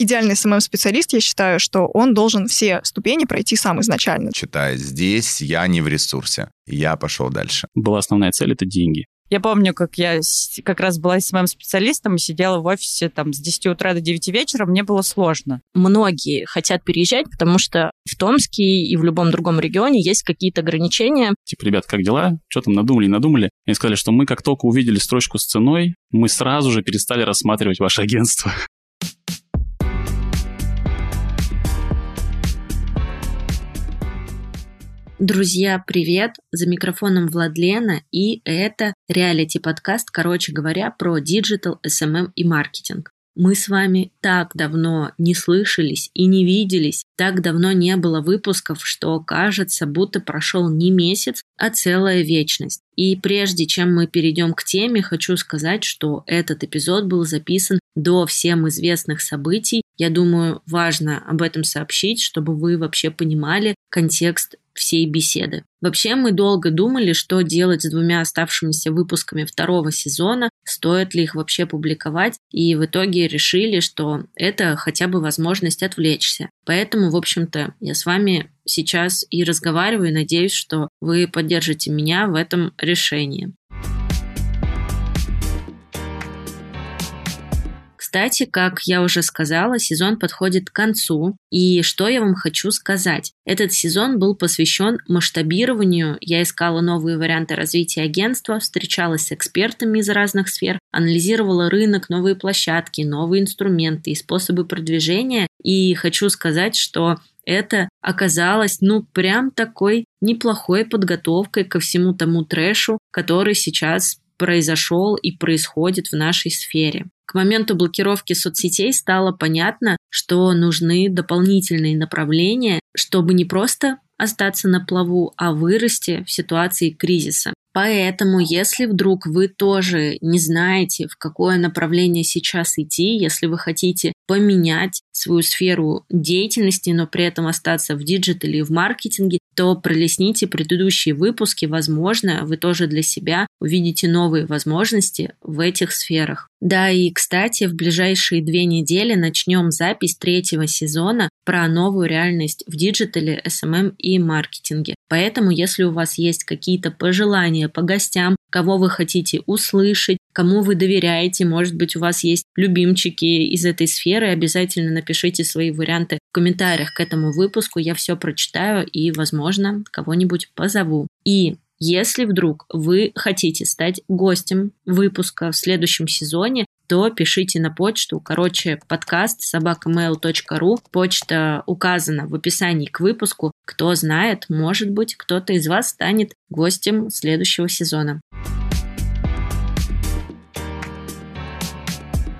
идеальный SMM-специалист, я считаю, что он должен все ступени пройти сам изначально. Чуваки, я здесь, я не в ресурсе, я пошел дальше. Была основная цель — это деньги. Я помню, как я как раз была с моим специалистом и сидела в офисе там с 10 утра до 9 вечера, мне было сложно. Многие хотят переезжать, потому что в Томске и в любом другом регионе есть какие-то ограничения. Типа, ребят, как дела? Что там надумали, надумали? Они сказали, что мы как только увидели строчку с ценой, мы сразу же перестали рассматривать ваше агентство. Друзья, привет! За микрофоном Владлена, и это реалити-подкаст, короче говоря, про диджитал, SMM и маркетинг. Мы с вами так давно не слышались и не виделись, так давно не было выпусков, что кажется, будто прошел не месяц, а целая вечность. И прежде чем мы перейдем к теме, хочу сказать, что этот эпизод был записан до всем известных событий. Я думаю, важно об этом сообщить, чтобы вы вообще понимали контекст всей беседы. Вообще мы долго думали, что делать с двумя оставшимися выпусками второго сезона, стоит ли их вообще публиковать, и в итоге решили, что это хотя бы возможность отвлечься. Поэтому, в общем-то, я с вами сейчас и разговариваю, надеюсь, что вы поддержите меня в этом решении. Кстати, как я уже сказала, сезон подходит к концу. И что я вам хочу сказать? Этот сезон был посвящен масштабированию. Я искала новые варианты развития агентства, встречалась с экспертами из разных сфер, анализировала рынок, новые площадки, новые инструменты и способы продвижения. И хочу сказать, что это оказалось, ну, прям такой неплохой подготовкой ко всему тому трэшу, который сейчас произошел и происходит в нашей сфере. К моменту блокировки соцсетей стало понятно, что нужны дополнительные направления, чтобы не просто остаться на плаву, а вырасти в ситуации кризиса. Поэтому, если вдруг вы тоже не знаете, в какое направление сейчас идти, если вы хотите поменять свою сферу деятельности, но при этом остаться в диджитале и в маркетинге, то пролистните предыдущие выпуски, возможно, вы тоже для себя увидите новые возможности в этих сферах. Да, и, кстати, в ближайшие две недели начнем запись третьего сезона про новую реальность в диджитале, SMM и маркетинге. Поэтому, если у вас есть какие-то пожелания по гостям, кого вы хотите услышать, кому вы доверяете, может быть, у вас есть любимчики из этой сферы, обязательно напишите свои варианты в комментариях к этому выпуску, я все прочитаю и, возможно, кого-нибудь позову. И если вдруг вы хотите стать гостем выпуска в следующем сезоне, то пишите на почту. Короче, подкаст собакamail.ru. Почта указана в описании к выпуску. Кто знает, может быть, кто-то из вас станет гостем следующего сезона.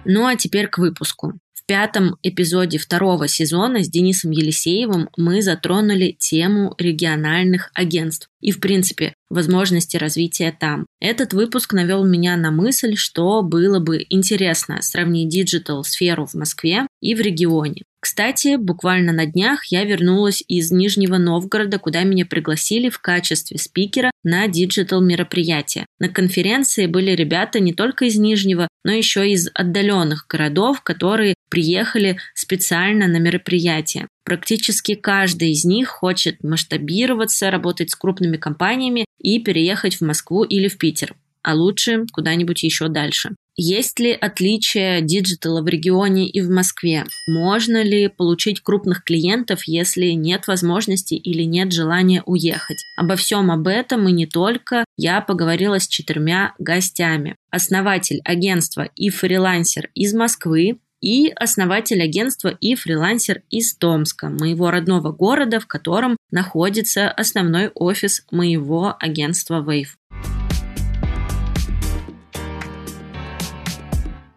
Ну а теперь к выпуску. Пятом эпизоде второго сезона с Денисом Елисеевым мы затронули тему региональных агентств и, в принципе, возможности развития там. Этот выпуск навел меня на мысль, что было бы интересно сравнить диджитал-сферу в Москве и в регионе. Кстати, буквально на днях я вернулась из Нижнего Новгорода, куда меня пригласили в качестве спикера на диджитал мероприятие. На конференции были ребята не только из Нижнего, но еще из отдаленных городов, которые приехали специально на мероприятие. Практически каждый из них хочет масштабироваться, работать с крупными компаниями и переехать в Москву или в Питер, а лучше куда-нибудь еще дальше. Есть ли отличия диджитала в регионе и в Москве? Можно ли получить крупных клиентов, если нет возможности или нет желания уехать? Обо всем об этом и не только я поговорила с четырьмя гостями. Основатель агентства и фрилансер из Москвы, и основатель агентства и фрилансер из Томска, моего родного города, в котором находится основной офис моего агентства Wave.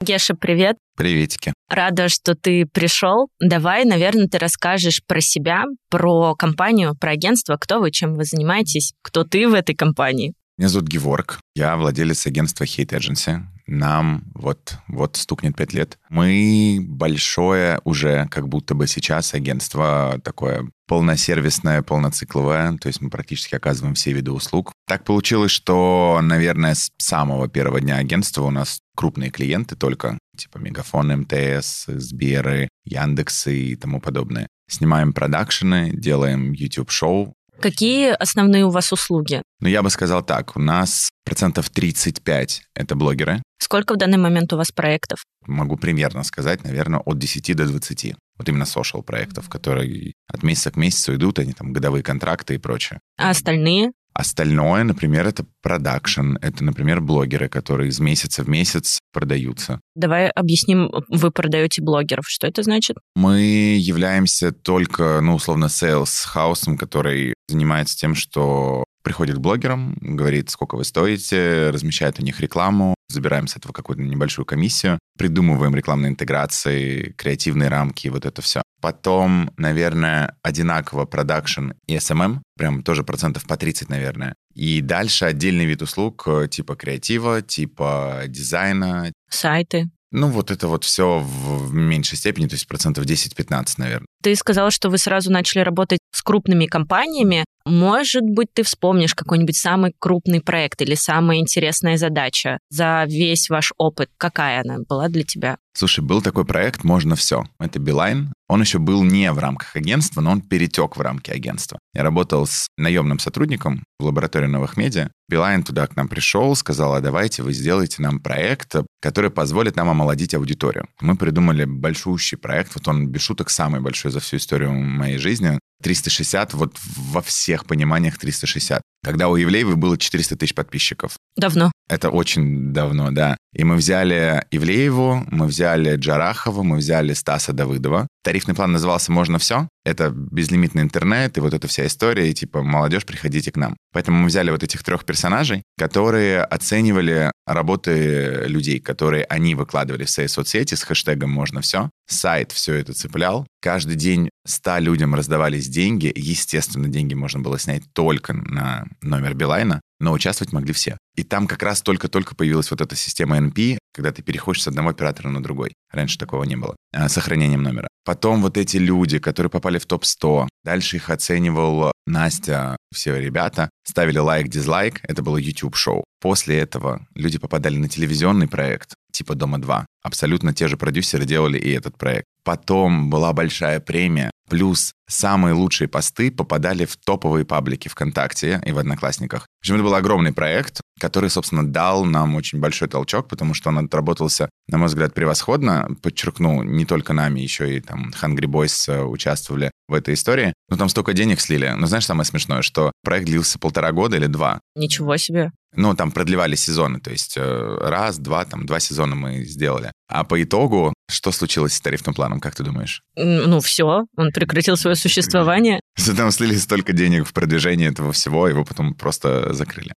Геша, привет. Приветики. Рада, что ты пришел. Давай, наверное, ты расскажешь про себя, про компанию, про агентство, кто вы, чем вы занимаетесь, кто ты в этой компании. Меня зовут Геворг. Я владелец агентства Hate Agency. Нам вот, вот стукнет пять лет. Мы большое уже, как будто бы сейчас агентство такое полносервисное, полноцикловое, то есть мы практически оказываем все виды услуг. Так получилось, что, наверное, с самого первого дня агентства у нас крупные клиенты только, типа Мегафон, МТС, Сберы, Яндексы и тому подобное. Снимаем продакшены, делаем YouTube-шоу, Какие основные у вас услуги? Ну, я бы сказал так, у нас процентов 35 — это блогеры. Сколько в данный момент у вас проектов? Могу примерно сказать, наверное, от 10 до 20. Вот именно social проектов, которые от месяца к месяцу идут, они там годовые контракты и прочее. А остальные? Остальное, например, это продакшн, это, например, блогеры, которые из месяца в месяц продаются. Давай объясним, вы продаете блогеров. Что это значит? Мы являемся только, ну, условно, sales хаусом, который занимается тем, что приходит к блогерам, говорит, сколько вы стоите, размещает у них рекламу, забираем с этого какую-то небольшую комиссию, придумываем рекламные интеграции, креативные рамки, вот это все. Потом, наверное, одинаково продакшн и SMM, прям тоже процентов по 30, наверное. И дальше отдельный вид услуг э, типа креатива, типа дизайна. Сайты. Ну, вот это вот все в меньшей степени, то есть процентов 10-15, наверное. Ты сказала, что вы сразу начали работать с крупными компаниями. Может быть, ты вспомнишь какой-нибудь самый крупный проект или самая интересная задача за весь ваш опыт? Какая она была для тебя? Слушай, был такой проект «Можно все». Это Билайн. Он еще был не в рамках агентства, но он перетек в рамки агентства. Я работал с наемным сотрудником в лаборатории новых медиа. Билайн туда к нам пришел, сказал, а давайте вы сделаете нам проект, который позволит нам омолодить аудиторию. Мы придумали большущий проект, вот он, без шуток, самый большой за всю историю моей жизни. 360, вот во всех пониманиях 360. Когда у Евлеевой было 400 тысяч подписчиков. Давно. Это очень давно, да. И мы взяли Ивлееву, мы взяли Джарахова, мы взяли Стаса Давыдова. Тарифный план назывался «Можно все». Это безлимитный интернет и вот эта вся история, и типа «Молодежь, приходите к нам». Поэтому мы взяли вот этих трех персонажей, которые оценивали работы людей, которые они выкладывали в свои соцсети с хэштегом «Можно все». Сайт все это цеплял. Каждый день 100 людям раздавались деньги. Естественно, деньги можно было снять только на номер Билайна, но участвовать могли все. И там как раз только-только появилась вот эта система NP, когда ты переходишь с одного оператора на другой. Раньше такого не было. А, сохранением номера. Потом вот эти люди, которые попали в топ-100, дальше их оценивал Настя, все ребята, ставили лайк-дизлайк, это было YouTube-шоу. После этого люди попадали на телевизионный проект, типа «Дома-2». Абсолютно те же продюсеры делали и этот проект. Потом была большая премия, плюс самые лучшие посты попадали в топовые паблики ВКонтакте и в Одноклассниках. В общем, это был огромный проект, который, собственно, дал нам очень большой толчок, потому что он отработался, на мой взгляд, превосходно. Подчеркну, не только нами, еще и там Hungry Boys э, участвовали в этой истории. Но там столько денег слили. Но знаешь, самое смешное, что проект длился полтора года или два. Ничего себе. Ну, там продлевали сезоны, то есть э, раз, два, там, два сезона мы сделали. А по итогу, что случилось с тарифным планом, как ты думаешь? Ну, все, он прекратил свое существование. Там слили столько денег в продвижение этого всего, его потом просто закрыли.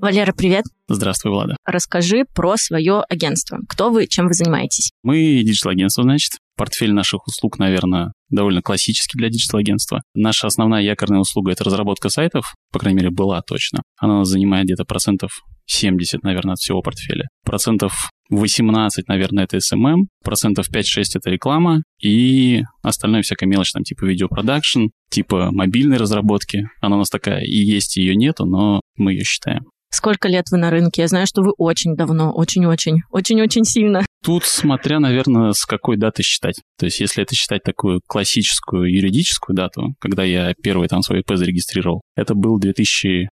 Валера, привет. Здравствуй, Влада. Расскажи про свое агентство. Кто вы, чем вы занимаетесь? Мы диджитал-агентство, значит. Портфель наших услуг, наверное, довольно классический для диджитал-агентства. Наша основная якорная услуга — это разработка сайтов, по крайней мере, была точно. Она занимает где-то процентов 70, наверное, от всего портфеля. Процентов 18, наверное, это SMM, процентов 5-6 это реклама, и остальное всякая мелочь, там, типа видеопродакшн, типа мобильной разработки. Она у нас такая и есть, и ее нету, но мы ее считаем. Сколько лет вы на рынке? Я знаю, что вы очень давно, очень-очень, очень-очень сильно. Тут смотря, наверное, с какой даты считать. То есть, если это считать такую классическую юридическую дату, когда я первый там свой ИП зарегистрировал, это был 2008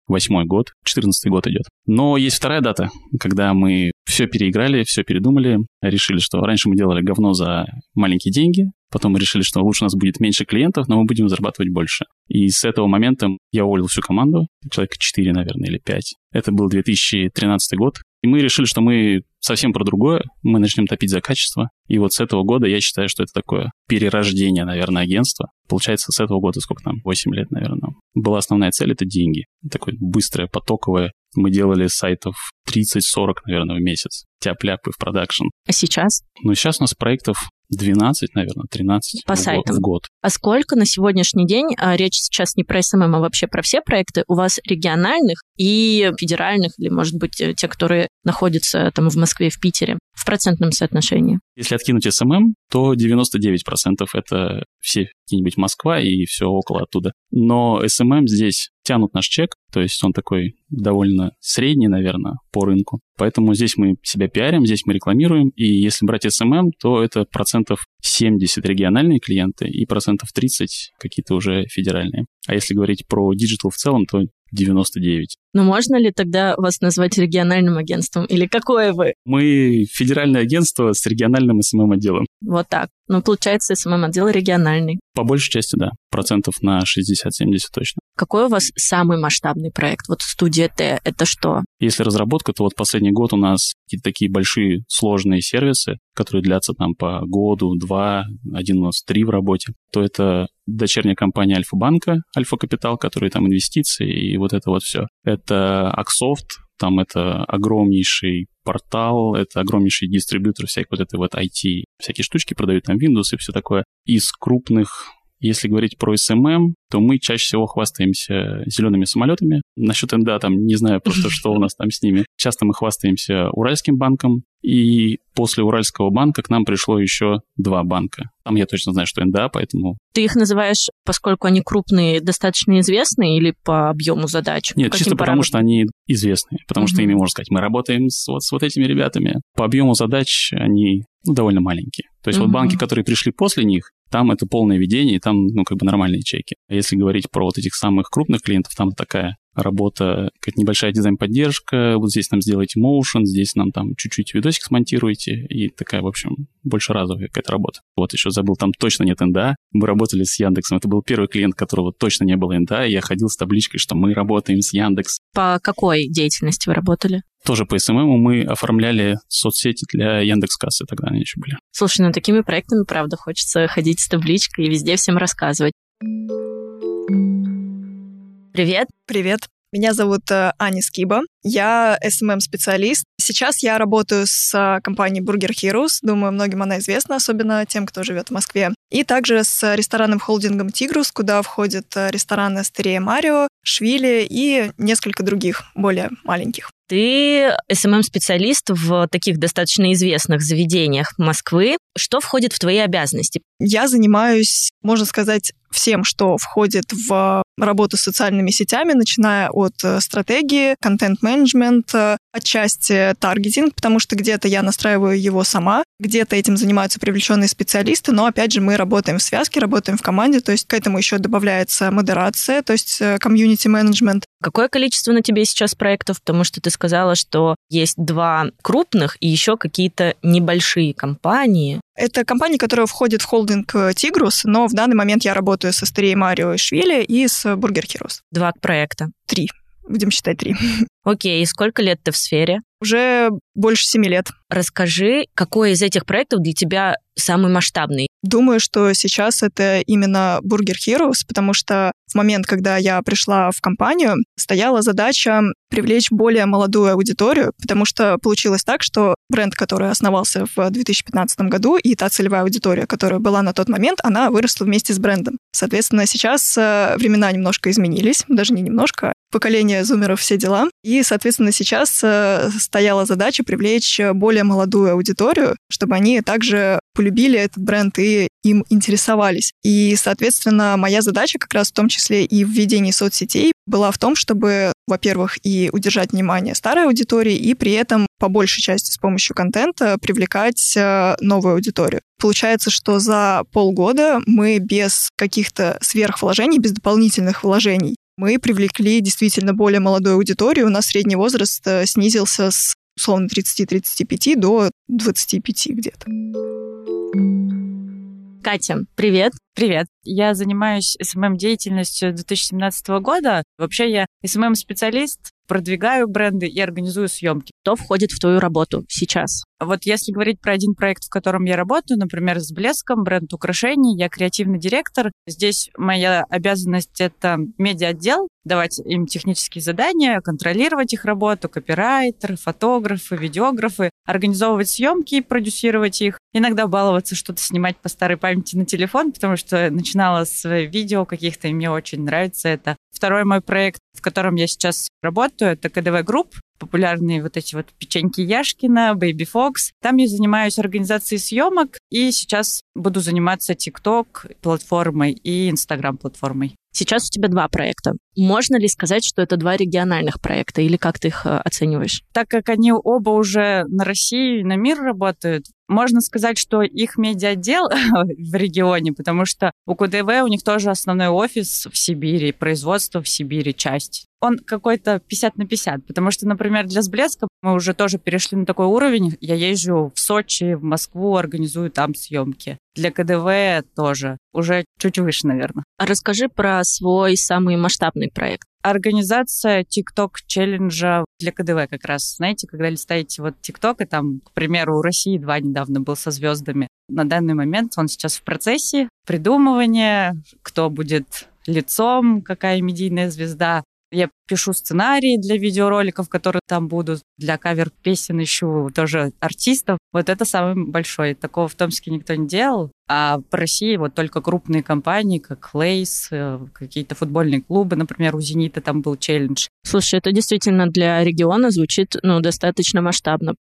год, 2014 год идет. Но есть вторая дата, когда мы все переиграли, все передумали, решили, что раньше мы делали говно за маленькие деньги, Потом мы решили, что лучше у нас будет меньше клиентов, но мы будем зарабатывать больше. И с этого момента я уволил всю команду, человек 4, наверное, или 5. Это был 2013 год. И мы решили, что мы совсем про другое, мы начнем топить за качество. И вот с этого года я считаю, что это такое перерождение, наверное, агентства. Получается, с этого года, сколько там, 8 лет, наверное. Была основная цель — это деньги. Такое быстрое, потоковое. Мы делали сайтов 30-40, наверное, в месяц. Тяп-ляп и в продакшн. А сейчас? Ну, сейчас у нас проектов 12, наверное, 13 По в, сайтам. Год, в год. А сколько на сегодняшний день, а речь сейчас не про СММ, а вообще про все проекты, у вас региональных и федеральных, или, может быть, э, те, которые находятся там в Москве, в Питере, в процентном соотношении? Если откинуть СММ, то 99% это все какие-нибудь Москва и все около оттуда. Но СММ здесь тянут наш чек, то есть он такой довольно средний, наверное, по рынку. Поэтому здесь мы себя пиарим, здесь мы рекламируем, и если брать SMM, то это процентов 70 региональные клиенты и процентов 30 какие-то уже федеральные. А если говорить про диджитал в целом, то 99. Но можно ли тогда вас назвать региональным агентством? Или какое вы? Мы федеральное агентство с региональным СММ-отделом. Вот так. Ну, получается, СММ-отдел региональный. По большей части, да. Процентов на 60-70 точно. Какой у вас самый масштабный проект? Вот студия Т, это что? Если разработка, то вот последний год у нас какие-то такие большие сложные сервисы, которые длятся там по году, два, один у нас три в работе, то это дочерняя компания Альфа-банка, Альфа-капитал, которые там инвестиции и вот это вот все. Это Аксофт, там это огромнейший портал, это огромнейший дистрибьютор всяких вот этой вот IT, всякие штучки продают там Windows и все такое. Из крупных если говорить про SMM, то мы чаще всего хвастаемся зелеными самолетами. Насчет НДА там не знаю просто, что у нас там с ними. Часто мы хвастаемся Уральским банком, и после Уральского банка к нам пришло еще два банка. Там я точно знаю, что НДА, поэтому... Ты их называешь, поскольку они крупные, достаточно известные или по объему задач? Нет, Каким чисто потому, параметрам? что они известные, потому что ими можно сказать, мы работаем с, вот с вот этими ребятами. По объему задач они ну, довольно маленькие. То есть вот банки, которые пришли после них, там это полное ведение, и там, ну, как бы нормальные чеки. А если говорить про вот этих самых крупных клиентов, там такая работа, как небольшая дизайн-поддержка, вот здесь нам сделайте motion, здесь нам там чуть-чуть видосик смонтируйте, и такая, в общем, больше разовая какая-то работа. Вот еще забыл, там точно нет НДА. Мы работали с Яндексом, это был первый клиент, которого точно не было НДА, и я ходил с табличкой, что мы работаем с Яндекс. По какой деятельности вы работали? Тоже по СММу мы оформляли соцсети для Яндекс.Кассы, тогда они еще были. Слушай, ну такими проектами, правда, хочется ходить с табличкой и везде всем рассказывать. Привет. Привет. Меня зовут э, Аня Скиба. Я SMM-специалист. Сейчас я работаю с э, компанией Burger Heroes. Думаю, многим она известна, особенно тем, кто живет в Москве. И также с ресторанным холдингом Тигрус, куда входят э, рестораны Астерия Марио, Швили и несколько других, более маленьких. Ты СММ-специалист в таких достаточно известных заведениях Москвы. Что входит в твои обязанности? Я занимаюсь, можно сказать, всем, что входит в работу с социальными сетями, начиная от э, стратегии, контент-менеджмент, э, отчасти таргетинг, потому что где-то я настраиваю его сама, где-то этим занимаются привлеченные специалисты, но опять же мы работаем в связке, работаем в команде, то есть к этому еще добавляется модерация, то есть комьюнити-менеджмент. Какое количество на тебе сейчас проектов? Потому что ты сказала, что есть два крупных и еще какие-то небольшие компании. Это компания, которая входит в холдинг э, Тигрус, но в данный момент я работаю со Астерией Марио и Швили и с Burger Heroes. Два проекта. Три. Будем считать три. Окей, и сколько лет ты в сфере? Уже больше семи лет. Расскажи, какой из этих проектов для тебя самый масштабный? Думаю, что сейчас это именно Burger Heroes, потому что в момент, когда я пришла в компанию, стояла задача привлечь более молодую аудиторию, потому что получилось так, что бренд, который основался в 2015 году, и та целевая аудитория, которая была на тот момент, она выросла вместе с брендом. Соответственно, сейчас э, времена немножко изменились, даже не немножко, поколение зумеров, все дела. И, соответственно, сейчас э, стояла задача привлечь более молодую аудиторию, чтобы они также полюбили этот бренд и им интересовались. И, соответственно, моя задача как раз в том числе и в ведении соцсетей была в том, чтобы, во-первых, и удержать внимание старой аудитории, и при этом по большей части с помощью контента привлекать э, новую аудиторию. Получается, что за полгода мы без каких-то сверхвложений, без дополнительных вложений, мы привлекли действительно более молодую аудиторию. У нас средний возраст э, снизился с условно 30-35 до 25 где-то. Катя, привет. Привет. Я занимаюсь SMM-деятельностью 2017 года. Вообще я SMM-специалист, продвигаю бренды и организую съемки. Что входит в твою работу сейчас? Вот если говорить про один проект, в котором я работаю, например, с Блеском, бренд украшений, я креативный директор. Здесь моя обязанность — это медиа-отдел, давать им технические задания, контролировать их работу, копирайтеры, фотографы, видеографы, организовывать съемки и продюсировать их. Иногда баловаться, что-то снимать по старой памяти на телефон, потому что начинала с видео каких-то, и мне очень нравится это. Второй мой проект, в котором я сейчас работаю, это КДВ Групп, популярные вот эти вот печеньки Яшкино, Baby Fox. Там я занимаюсь организацией съемок, и сейчас буду заниматься TikTok платформой и Instagram платформой. Сейчас у тебя два проекта. Можно ли сказать, что это два региональных проекта, или как ты их э, оцениваешь? Так как они оба уже на Россию и на мир работают, можно сказать, что их медиаотдел в регионе, потому что у КДВ у них тоже основной офис в Сибири, производство в Сибири, часть. Он какой-то 50 на 50, потому что, например, для Сблеска мы уже тоже перешли на такой уровень. Я езжу в Сочи, в Москву, организую там съемки. Для КДВ тоже. Уже чуть выше, наверное. А расскажи про свой самый масштабный проект. Организация TikTok челленджа для КДВ как раз. Знаете, когда листаете вот TikTok, и там, к примеру, у России два недавно был со звездами. На данный момент он сейчас в процессе придумывания, кто будет лицом, какая медийная звезда. Я пишу сценарии для видеороликов, которые там будут, для кавер-песен ищу тоже артистов. Вот это самый большой. Такого в Томске никто не делал. А по России вот только крупные компании, как Lay's, э, какие-то футбольные клубы, например, у «Зенита» там был челлендж. Слушай, это действительно для региона звучит ну, достаточно масштабно.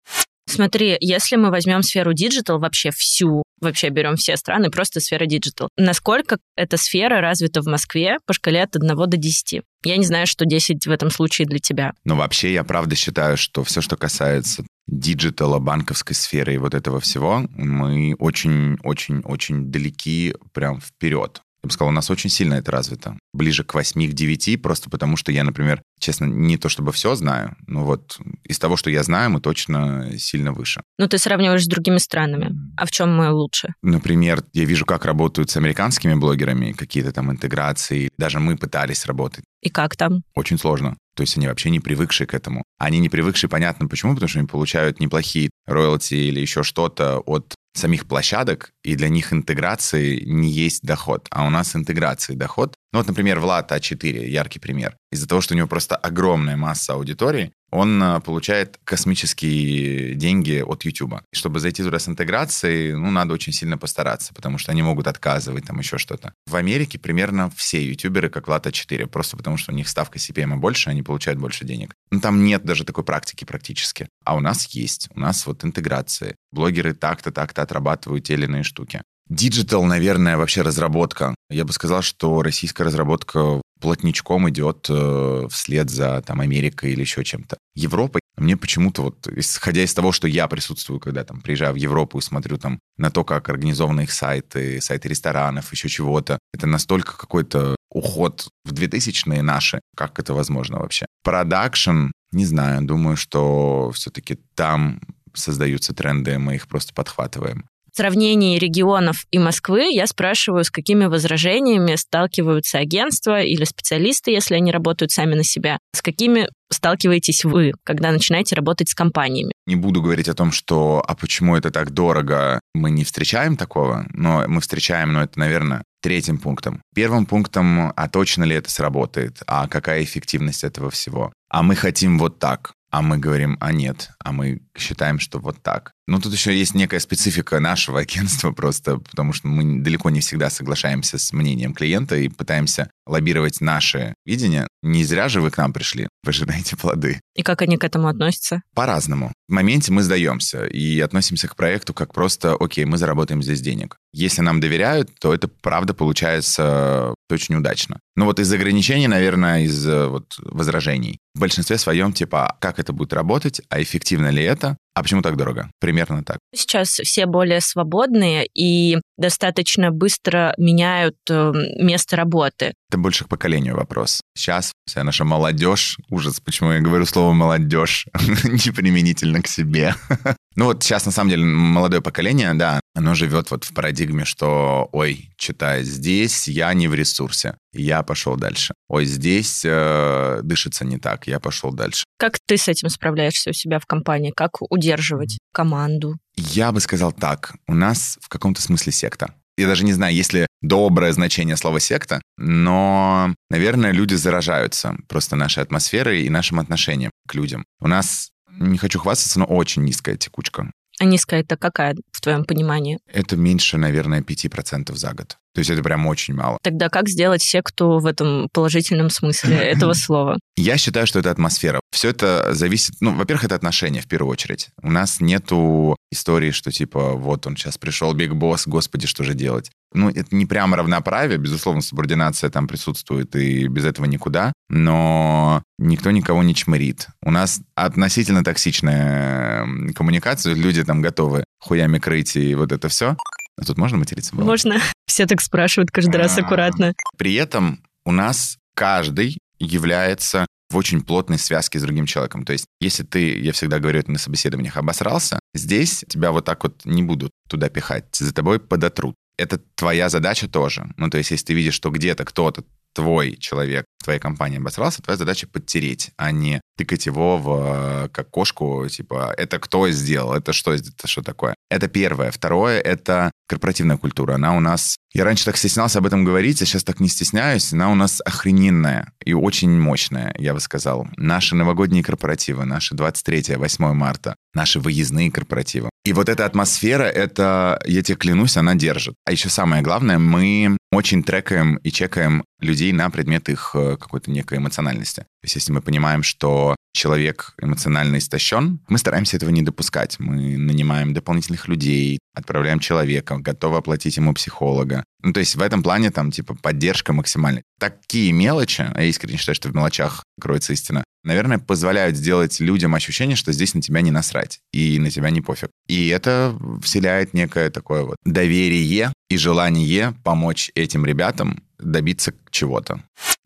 Смотри, если мы возьмем сферу диджитал, вообще всю, вообще берем все страны, просто сфера диджитал, насколько эта сфера развита в Москве по шкале от 1 до 10? Я не знаю, что 10 в этом случае для тебя. Но вообще я правда считаю, что все, что касается диджитала, банковской сферы и вот этого всего, мы очень-очень-очень далеки прям вперед. Я бы сказал, у нас очень сильно это развито. Ближе к 8, к 9, просто потому что я, например, честно, не то чтобы все знаю, но вот из того, что я знаю, мы точно сильно выше. Ну, ты сравниваешь с другими странами. А в чем мы лучше? Например, я вижу, как работают с американскими блогерами, какие-то там интеграции. Даже мы пытались работать. И как там? Очень сложно. То есть они вообще не привыкшие к этому. Они не привыкшие, понятно почему, потому что они получают неплохие роялти или еще что-то от самих площадок, и для них интеграции не есть доход. А у нас интеграции доход. Ну вот, например, Влад А4, яркий пример. Из-за того, что у него просто огромная масса аудитории, он а, получает космические деньги от YouTube. И чтобы зайти туда с интеграцией, ну, надо очень сильно постараться, потому что они могут отказывать, там еще что-то. В Америке примерно все ютуберы как Влад А4, просто потому что у них ставка CPM больше, они получают больше денег. Но там нет даже такой практики практически. А у нас есть. У нас вот интеграции. Блогеры так-то, так-то отрабатывают те или иные штуки. Диджитал, наверное, вообще разработка. Я бы сказал, что российская разработка плотнячком идет э, вслед за там Америкой или еще чем-то. Европа, мне почему-то вот, исходя из того, что я присутствую, когда там приезжаю в Европу и смотрю там на то, как организованы их сайты, сайты ресторанов, еще чего-то, это настолько какой-то уход в 2000-е наши. Как это возможно вообще? Продакшн, не знаю, думаю, что все-таки там создаются тренды, мы их просто подхватываем. Сравнении регионов и Москвы я спрашиваю, с какими возражениями сталкиваются агентства или специалисты, если они работают сами на себя, с какими сталкиваетесь вы, когда начинаете работать с компаниями? Не буду говорить о том, что «а почему это так дорого?» Мы не встречаем такого, но мы встречаем, но это, наверное, третьим пунктом. Первым пунктом, а точно ли это сработает, а какая эффективность этого всего. А мы хотим вот так а мы говорим, а нет, а мы считаем, что вот так. Ну, тут еще есть некая специфика нашего агентства просто, потому что мы далеко не всегда соглашаемся с мнением клиента и пытаемся лоббировать наше видение. Не зря же вы к нам пришли, пожинаете плоды. И как они к этому относятся? По-разному. В моменте мы сдаемся и относимся к проекту как просто, окей, мы заработаем здесь денег. Если нам доверяют, то это правда получается очень удачно. Ну вот из ограничений, наверное, из э, вот возражений. В большинстве своем, типа, «А как это будет работать, а эффективно ли это, а почему так дорого? Примерно так. Сейчас все более свободные, и достаточно быстро меняют э, место работы. Это больше к поколению вопрос. Сейчас вся наша молодежь, ужас, почему я говорю слово молодежь, неприменительно к себе. Ну вот сейчас, на самом деле, молодое поколение, да, оно живет вот в парадигме, что, ой, читай, здесь я не в ресурсе, я пошел дальше. Ой, здесь э, дышится не так, я пошел дальше. Как ты с этим справляешься у себя в компании? Как удерживать команду? Я бы сказал так. У нас в каком-то смысле секта. Я даже не знаю, есть ли доброе значение слова секта, но, наверное, люди заражаются просто нашей атмосферой и нашим отношением к людям. У нас не хочу хвастаться, но очень низкая текучка. А низкая это какая в твоем понимании? Это меньше, наверное, 5% за год. То есть это прям очень мало. Тогда как сделать секту в этом положительном смысле этого слова? Я считаю, что это атмосфера. Все это зависит, ну, во-первых, это отношения в первую очередь. У нас нету истории, что типа вот он сейчас пришел, биг босс, господи, что же делать? Ну, это не прямо равноправие, безусловно, субординация там присутствует, и без этого никуда, но никто никого не чмырит. У нас относительно токсичная коммуникация, люди там готовы хуями крыть и вот это все. А тут можно материться? Было? Можно. Все так спрашивают каждый раз аккуратно. При этом у нас каждый является в очень плотной связке с другим человеком. То есть, если ты, я всегда говорю это на собеседованиях, обосрался, здесь тебя вот так вот не будут туда пихать, за тобой подотрут. Это твоя задача тоже. Ну, то есть, если ты видишь, что где-то кто-то твой человек твоей компании обосрался, твоя задача подтереть, а не тыкать его в как кошку, типа, это кто сделал, это что, это что такое. Это первое. Второе — это корпоративная культура. Она у нас... Я раньше так стеснялся об этом говорить, а сейчас так не стесняюсь. Она у нас охрененная и очень мощная, я бы сказал. Наши новогодние корпоративы, наши 23-8 марта, наши выездные корпоративы. И вот эта атмосфера, это, я тебе клянусь, она держит. А еще самое главное, мы очень трекаем и чекаем людей на предмет их какой-то некой эмоциональности. То есть если мы понимаем, что человек эмоционально истощен, мы стараемся этого не допускать. Мы нанимаем дополнительных людей, отправляем человека, готовы оплатить ему психолога. Ну, то есть в этом плане там, типа, поддержка максимальная. Такие мелочи, я искренне считаю, что в мелочах кроется истина, наверное, позволяют сделать людям ощущение, что здесь на тебя не насрать и на тебя не пофиг. И это вселяет некое такое вот доверие и желание помочь этим ребятам добиться чего-то.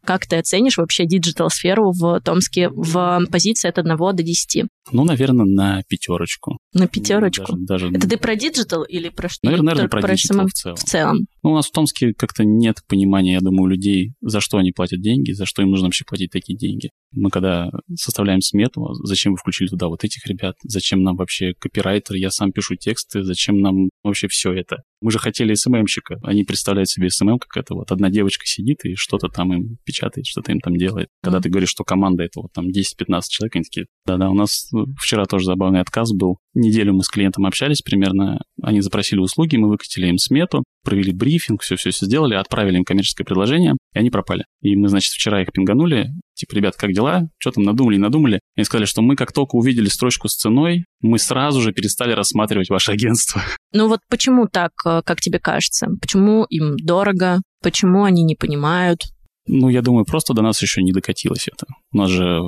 Как ты оценишь вообще диджитал-сферу в Томске в позиции от 1 до 10? Ну, наверное, на пятерочку. На пятерочку? Даже, даже... Это ты про диджитал или про что? Наверное, наверное про, про диджитал в целом. В целом. Ну, у нас в Томске как-то нет понимания, я думаю, у людей, за что они платят деньги, за что им нужно вообще платить такие деньги. Мы когда составляем смету, зачем вы включили туда вот этих ребят, зачем нам вообще копирайтер, я сам пишу тексты, зачем нам вообще все это. Мы же хотели СММщика. Они представляют себе СММ, как это вот одна девочка сидит и что-то там им печатает, что-то им там делает. Когда mm-hmm. ты говоришь, что команда это вот там 10-15 человек, они такие, да-да, у нас вчера тоже забавный отказ был. Неделю мы с клиентом общались примерно, они запросили услуги, мы выкатили им смету, провели брифинг, все-все сделали, отправили им коммерческое предложение, и они пропали. И мы, значит, вчера их пинганули, типа, ребят, как дела? Что там надумали, надумали? Они сказали, что мы как только увидели строчку с ценой, мы сразу же перестали рассматривать ваше агентство. Ну вот почему так, э, как тебе кажется? Почему им дорого? Почему они не понимают? Ну, я думаю, просто до нас еще не докатилось это. У нас же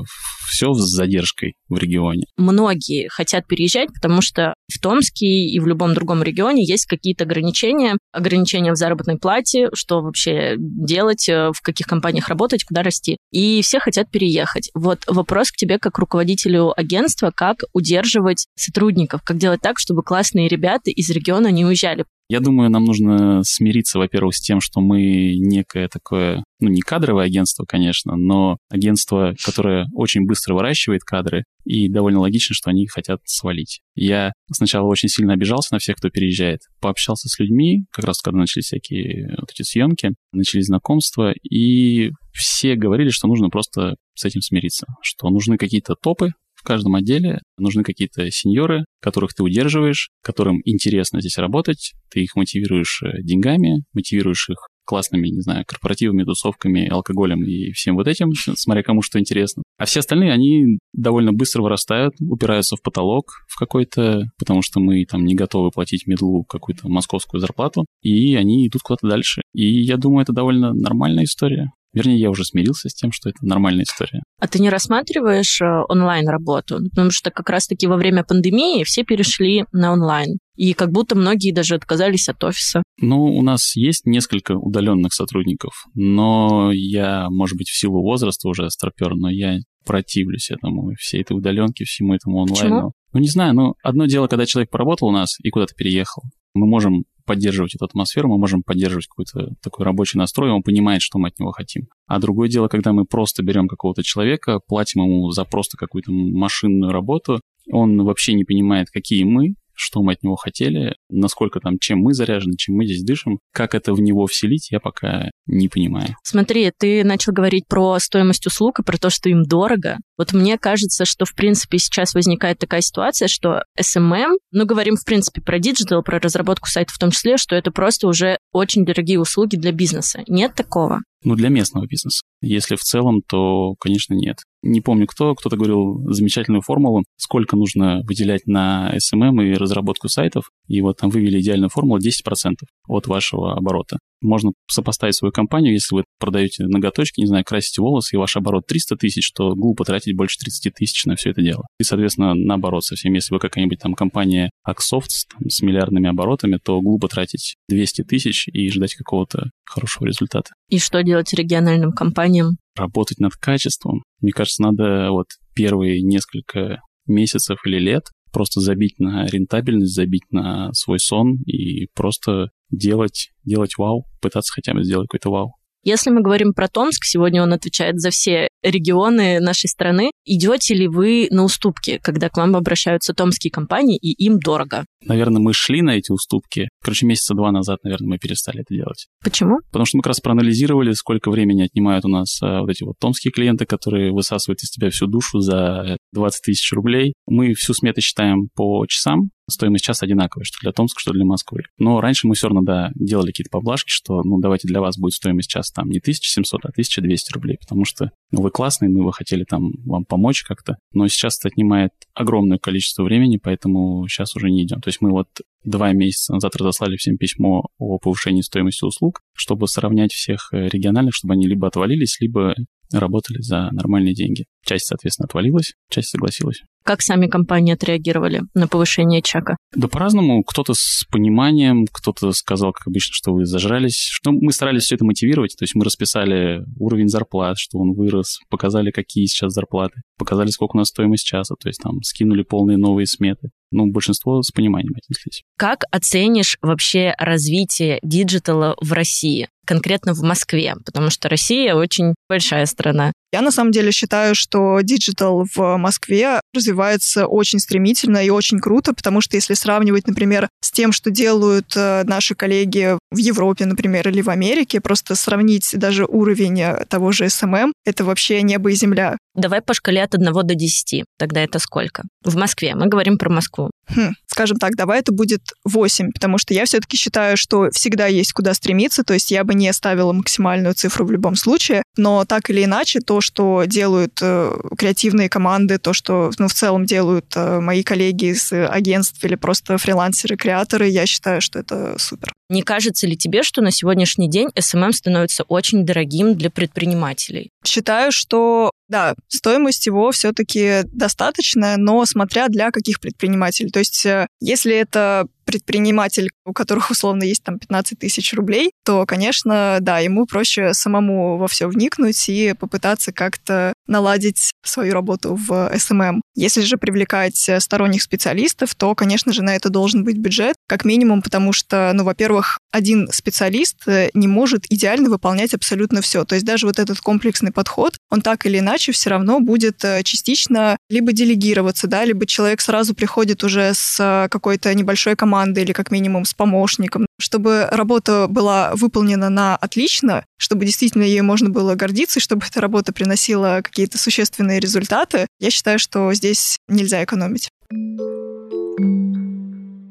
все с задержкой в регионе. Многие хотят переезжать, потому что в Томске и в любом другом регионе есть какие-то ограничения. Ограничения в заработной плате, что вообще делать, э, в каких компаниях работать, куда расти. И все хотят переехать. Вот вопрос к тебе как руководителю агентства, как удерживать сотрудников, как делать так, чтобы классные ребята из региона не уезжали. Я думаю, нам нужно смириться, во-первых, с тем, что мы некое такое, ну, не кадровое агентство, конечно, но агентство, которое очень быстро выращивает кадры, и довольно логично, что они хотят свалить. Я сначала очень сильно обижался на всех, кто переезжает. Пообщался с людьми, как раз когда начались всякие вот эти съемки, начались знакомства, и все говорили, что нужно просто с этим смириться, что нужны какие-то топы, в каждом отделе нужны какие-то сеньоры, которых ты удерживаешь, которым интересно здесь работать, ты их мотивируешь э, деньгами, мотивируешь их классными, не знаю, корпоративами, тусовками, алкоголем и всем вот этим, смотря кому что интересно. А все остальные, они довольно быстро вырастают, упираются в потолок в какой-то, потому что мы там не готовы платить медлу какую-то московскую зарплату, и они идут куда-то дальше. И я думаю, это довольно нормальная история. Вернее, я уже смирился с тем, что это нормальная история. А ты не рассматриваешь э, онлайн-работу? Потому что как раз-таки во время пандемии все перешли на онлайн. И как будто многие даже отказались от офиса. Ну, у нас есть несколько удаленных сотрудников, но я, может быть, в силу возраста уже стропер, но я противлюсь этому, всей этой удаленке, всему этому онлайну. Почему? Ну, не знаю, ну, одно дело, когда человек поработал у нас и куда-то переехал. Мы можем поддерживать эту атмосферу, мы можем поддерживать какой-то такой рабочий настрой, он понимает, что мы от него хотим. А другое дело, когда мы просто берем какого-то человека, платим ему за просто какую-то машинную работу, он вообще не понимает, какие мы, что мы от него хотели, насколько там, чем мы заряжены, чем мы здесь дышим, как это в него вселить, я пока не понимаю. Смотри, ты начал говорить про стоимость услуг и про то, что им дорого. Вот мне кажется, что, в принципе, сейчас возникает такая ситуация, что SMM, ну, говорим, в принципе, про диджитал, про разработку сайта в том числе, что это просто уже очень дорогие услуги для бизнеса. Нет такого? Ну, для местного бизнеса. Если в целом, то, конечно, нет. Не помню кто, кто-то говорил замечательную формулу, сколько нужно выделять на SMM и разработку сайтов, и вот там вывели идеальную формулу 10% от вашего оборота. Можно сопоставить свою компанию, если вы продаете ноготочки, не знаю, красите волосы, и ваш оборот 300 тысяч, то глупо тратить больше 30 тысяч на все это дело. И, соответственно, наоборот совсем, если вы какая-нибудь там компания Axoft там, с миллиардными оборотами, то глупо тратить 200 тысяч и ждать какого-то хорошего результата. И что делать региональным компаниям? Работать над качеством. Мне кажется, надо вот первые несколько месяцев или лет просто забить на рентабельность, забить на свой сон и просто делать, делать вау, пытаться хотя бы сделать какой-то вау. Если мы говорим про Томск, сегодня он отвечает за все регионы нашей страны. Идете ли вы на уступки, когда к вам обращаются томские компании и им дорого? Наверное, мы шли на эти уступки. Короче, месяца два назад, наверное, мы перестали это делать. Почему? Потому что мы как раз проанализировали, сколько времени отнимают у нас а, вот эти вот томские клиенты, которые высасывают из тебя всю душу за 20 тысяч рублей. Мы всю смету считаем по часам, стоимость часа одинаковая, что для Томска, что для Москвы. Но раньше мы все равно, да, делали какие-то поблажки, что, ну, давайте для вас будет стоимость часа там не 1700, а 1200 рублей, потому что ну, вы классный, мы бы хотели там вам помочь как-то. Но сейчас это отнимает огромное количество времени, поэтому сейчас уже не идем. То есть мы вот два месяца назад разослали всем письмо о повышении стоимости услуг, чтобы сравнять всех э, региональных, чтобы они либо отвалились, либо работали за нормальные деньги. Часть, соответственно, отвалилась, часть согласилась. Как сами компании отреагировали на повышение чака? Да по-разному. Кто-то с пониманием, кто-то сказал, как обычно, что вы зажрались. Что мы старались все это мотивировать. То есть мы расписали уровень зарплат, что он вырос, показали, какие сейчас зарплаты, показали, сколько у нас стоимость часа. То есть там скинули полные новые сметы. Ну, большинство с пониманием отнеслись. Как оценишь вообще развитие диджитала в России? Конкретно в Москве, потому что Россия очень большая страна. Я на самом деле считаю, что диджитал в Москве развивается очень стремительно и очень круто, потому что если сравнивать, например, с тем, что делают э, наши коллеги в Европе, например, или в Америке, просто сравнить даже уровень э, того же СММ, это вообще небо и земля. Давай по шкале от 1 до 10. Тогда это сколько? В Москве. Мы говорим про Москву. Хм, скажем так, давай это будет 8, потому что я все-таки считаю, что всегда есть куда стремиться, то есть я бы не ставила максимальную цифру в любом случае, но так или иначе, то, что делают э, креативные команды, то, что ну, в целом делают э, мои коллеги из агентств или просто фрилансеры, креаторы, я считаю, что это супер. Не кажется ли тебе, что на сегодняшний день SMM становится очень дорогим для предпринимателей? Считаю, что да, стоимость его все-таки достаточная, но смотря для каких предпринимателей. То есть, э, если это предприниматель, у которых условно есть там 15 тысяч рублей, то, конечно, да, ему проще самому во все вникнуть и попытаться как-то наладить свою работу в SMM. Если же привлекать сторонних специалистов, то, конечно же, на это должен быть бюджет, как минимум, потому что, ну, во-первых, один специалист э, не может идеально выполнять абсолютно все. То есть даже вот этот комплексный подход, он так или иначе все равно будет э, частично либо делегироваться, да, либо человек сразу приходит уже с э, какой-то небольшой командой или как минимум с помощником. Чтобы работа была выполнена на отлично, чтобы действительно ей можно было гордиться, и чтобы эта работа приносила какие-то существенные результаты, я считаю, что здесь нельзя экономить.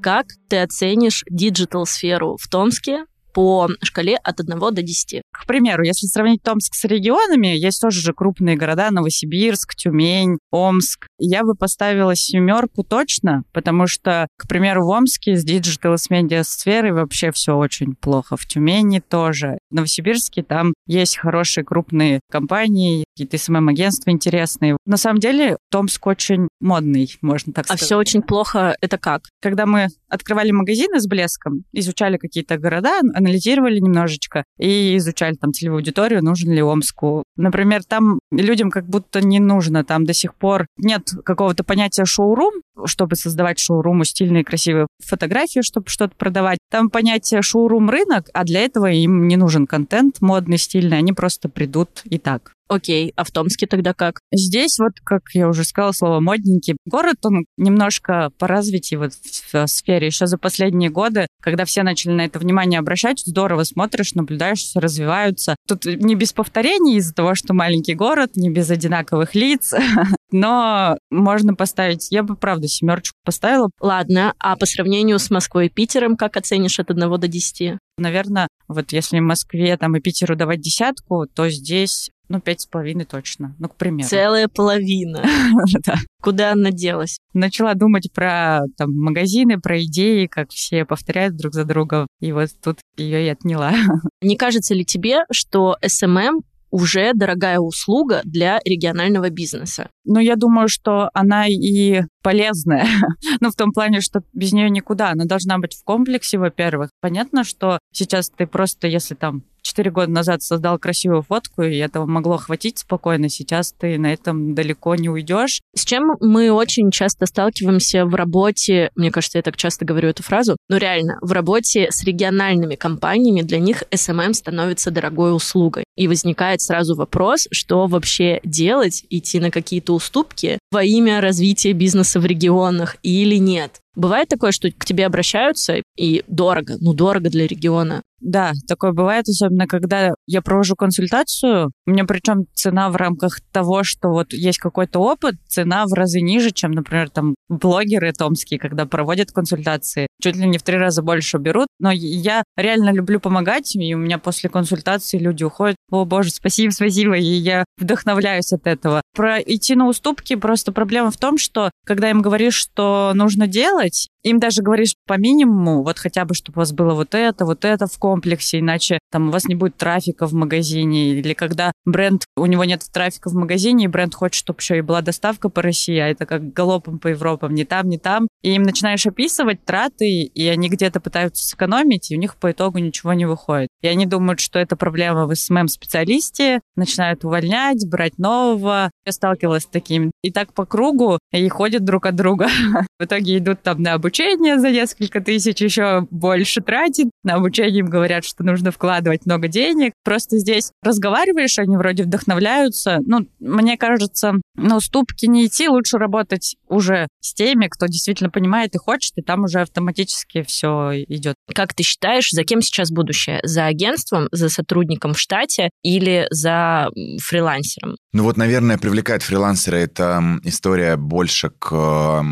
Как ты оценишь диджитал-сферу в Томске по шкале от 1 до 10? К примеру, если сравнить Томск с регионами, есть тоже же крупные города, Новосибирск, Тюмень, Омск. Я бы поставила семерку точно, потому что, к примеру, в Омске с диджитал с медиа сферой вообще все очень плохо. В Тюмени тоже. В Новосибирске там есть хорошие крупные компании, какие-то СММ-агентства интересные. На самом деле Томск очень модный, можно так а сказать. А все очень плохо, это как? Когда мы открывали магазины с блеском, изучали какие-то города, анализировали немножечко и изучали там целевую аудиторию, нужен ли Омску. Например, там людям как будто не нужно, там до сих пор нет какого-то понятия шоурум, чтобы создавать шоуруму стильные красивые фотографии, чтобы что-то продавать. Там понятие шоурум-рынок, а для этого им не нужен контент модный, стильный, они просто придут и так. Окей, а в Томске тогда как? Здесь вот, как я уже сказала, слово модненький. Город, он немножко по развитию вот в сфере. Еще за последние годы, когда все начали на это внимание обращать, здорово смотришь, наблюдаешь, все развиваются. Тут не без повторений из-за того, что маленький город, не без одинаковых лиц, но можно поставить, я бы, правда, семерочку поставила. Ладно, а по сравнению с Москвой и Питером, как оценишь от 1 до 10? Наверное, вот если Москве там и Питеру давать десятку, то здесь ну, пять с половиной точно. Ну, к примеру. Целая половина. да. Куда она делась? Начала думать про там, магазины, про идеи, как все повторяют друг за другом. И вот тут ее и отняла. Не кажется ли тебе, что SMM уже дорогая услуга для регионального бизнеса. Ну, я думаю, что она и полезная. ну, в том плане, что без нее никуда. Она должна быть в комплексе, во-первых. Понятно, что сейчас ты просто, если там четыре года назад создал красивую фотку, и этого могло хватить спокойно. Сейчас ты на этом далеко не уйдешь. С чем мы очень часто сталкиваемся в работе, мне кажется, я так часто говорю эту фразу, но реально, в работе с региональными компаниями для них SMM становится дорогой услугой. И возникает сразу вопрос, что вообще делать, идти на какие-то уступки во имя развития бизнеса в регионах или нет. Бывает такое, что к тебе обращаются и дорого, ну дорого для региона. Да, такое бывает, особенно когда я провожу консультацию. У меня причем цена в рамках того, что вот есть какой-то опыт, цена в разы ниже, чем, например, там блогеры томские, когда проводят консультации. Чуть ли не в три раза больше берут. Но я реально люблю помогать, и у меня после консультации люди уходят. О, боже, спасибо, спасибо, и я вдохновляюсь от этого. Про идти на уступки просто проблема в том, что когда им говоришь, что нужно делать, им даже говоришь по минимуму, вот хотя бы, чтобы у вас было вот это, вот это в комплексе, иначе там у вас не будет трафика в магазине. Или когда бренд, у него нет трафика в магазине, и бренд хочет, чтобы еще и была доставка по России, а это как галопом по Европам, не там, не там. И им начинаешь описывать траты, и они где-то пытаются сэкономить, и у них по итогу ничего не выходит. И они думают, что это проблема в СММ-специалисте, начинают увольнять, брать нового. Я сталкивалась с таким. И так по кругу, и ходят друг от друга. В итоге идут там на обучение обучение за несколько тысяч еще больше тратит. На обучение им говорят, что нужно вкладывать много денег. Просто здесь разговариваешь, они вроде вдохновляются. Ну, мне кажется, на уступки не идти, лучше работать уже с теми, кто действительно понимает и хочет, и там уже автоматически все идет. Как ты считаешь, за кем сейчас будущее? За агентством, за сотрудником в штате или за фрилансером? Ну вот, наверное, привлекает фрилансера эта история больше к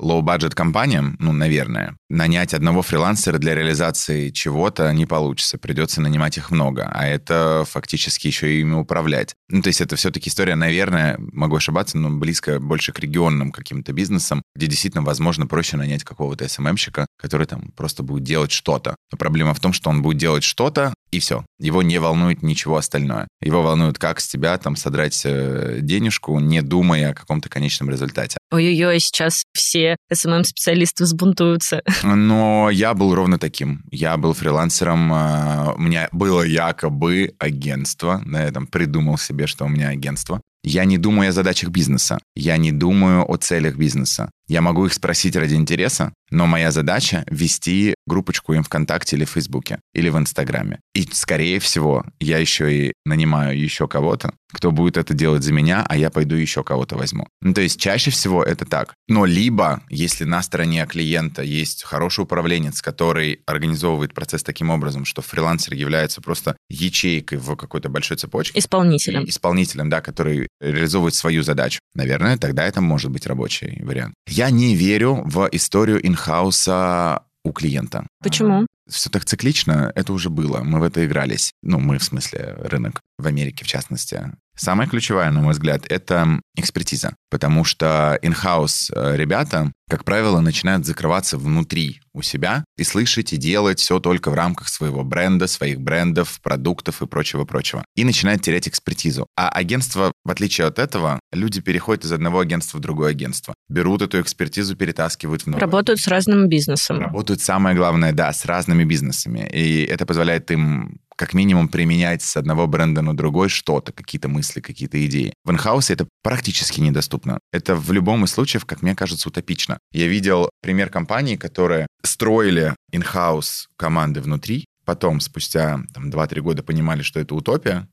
low-budget компаниям, ну, наверное. Нанять одного фрилансера для реализации чего-то не получится. Придется нанимать их много. А это фактически еще и ими управлять. Ну, то есть это все-таки история, наверное, могу ошибаться, но близко больше к регионным каким-то бизнесам, где действительно, возможно, проще нанять какого-то СММщика, который там просто будет делать что-то. Но проблема в том, что он будет делать что-то, и все. Его не волнует ничего остальное. Его волнует, как с тебя там содрать э, денежку, не думая о каком-то конечном результате. Ой-ой-ой, сейчас все СММ-специалисты взбунтуются. Но я был ровно таким. Я был фрилансером. Э, у меня было якобы агентство. На этом придумал себе, что у меня агентство. Я не думаю о задачах бизнеса. Я не думаю о целях бизнеса. Я могу их спросить ради интереса, но моя задача — вести группочку им ВКонтакте или в Фейсбуке, или в Инстаграме. И, скорее всего, я еще и нанимаю еще кого-то, кто будет это делать за меня, а я пойду еще кого-то возьму. Ну, то есть чаще всего это так. Но либо, если на стороне клиента есть хороший управленец, который организовывает процесс таким образом, что фрилансер является просто ячейкой в какой-то большой цепочке. Исполнителем. Исполнителем, да, который реализовывает свою задачу. Наверное, тогда это может быть рабочий вариант. Я не верю в историю инхауса у клиента. Почему? все так циклично, это уже было. Мы в это игрались. Ну, мы, в смысле, рынок в Америке, в частности. Самое ключевое, на мой взгляд, это экспертиза, потому что in-house э, ребята, как правило, начинают закрываться внутри у себя и слышать и делать все только в рамках своего бренда, своих брендов, продуктов и прочего-прочего. И начинают терять экспертизу. А агентство, в отличие от этого, люди переходят из одного агентства в другое агентство. Берут эту экспертизу, перетаскивают в новое. Работают с разным бизнесом. Работают, самое главное, да, с разными бизнесами. И это позволяет им как минимум применять с одного бренда на другой что-то, какие-то мысли, какие-то идеи. В инхаусе это практически недоступно. Это в любом из случаев, как мне кажется, утопично. Я видел пример компаний, которые строили инхаус команды внутри, потом спустя там, 2-3 года понимали, что это утопия,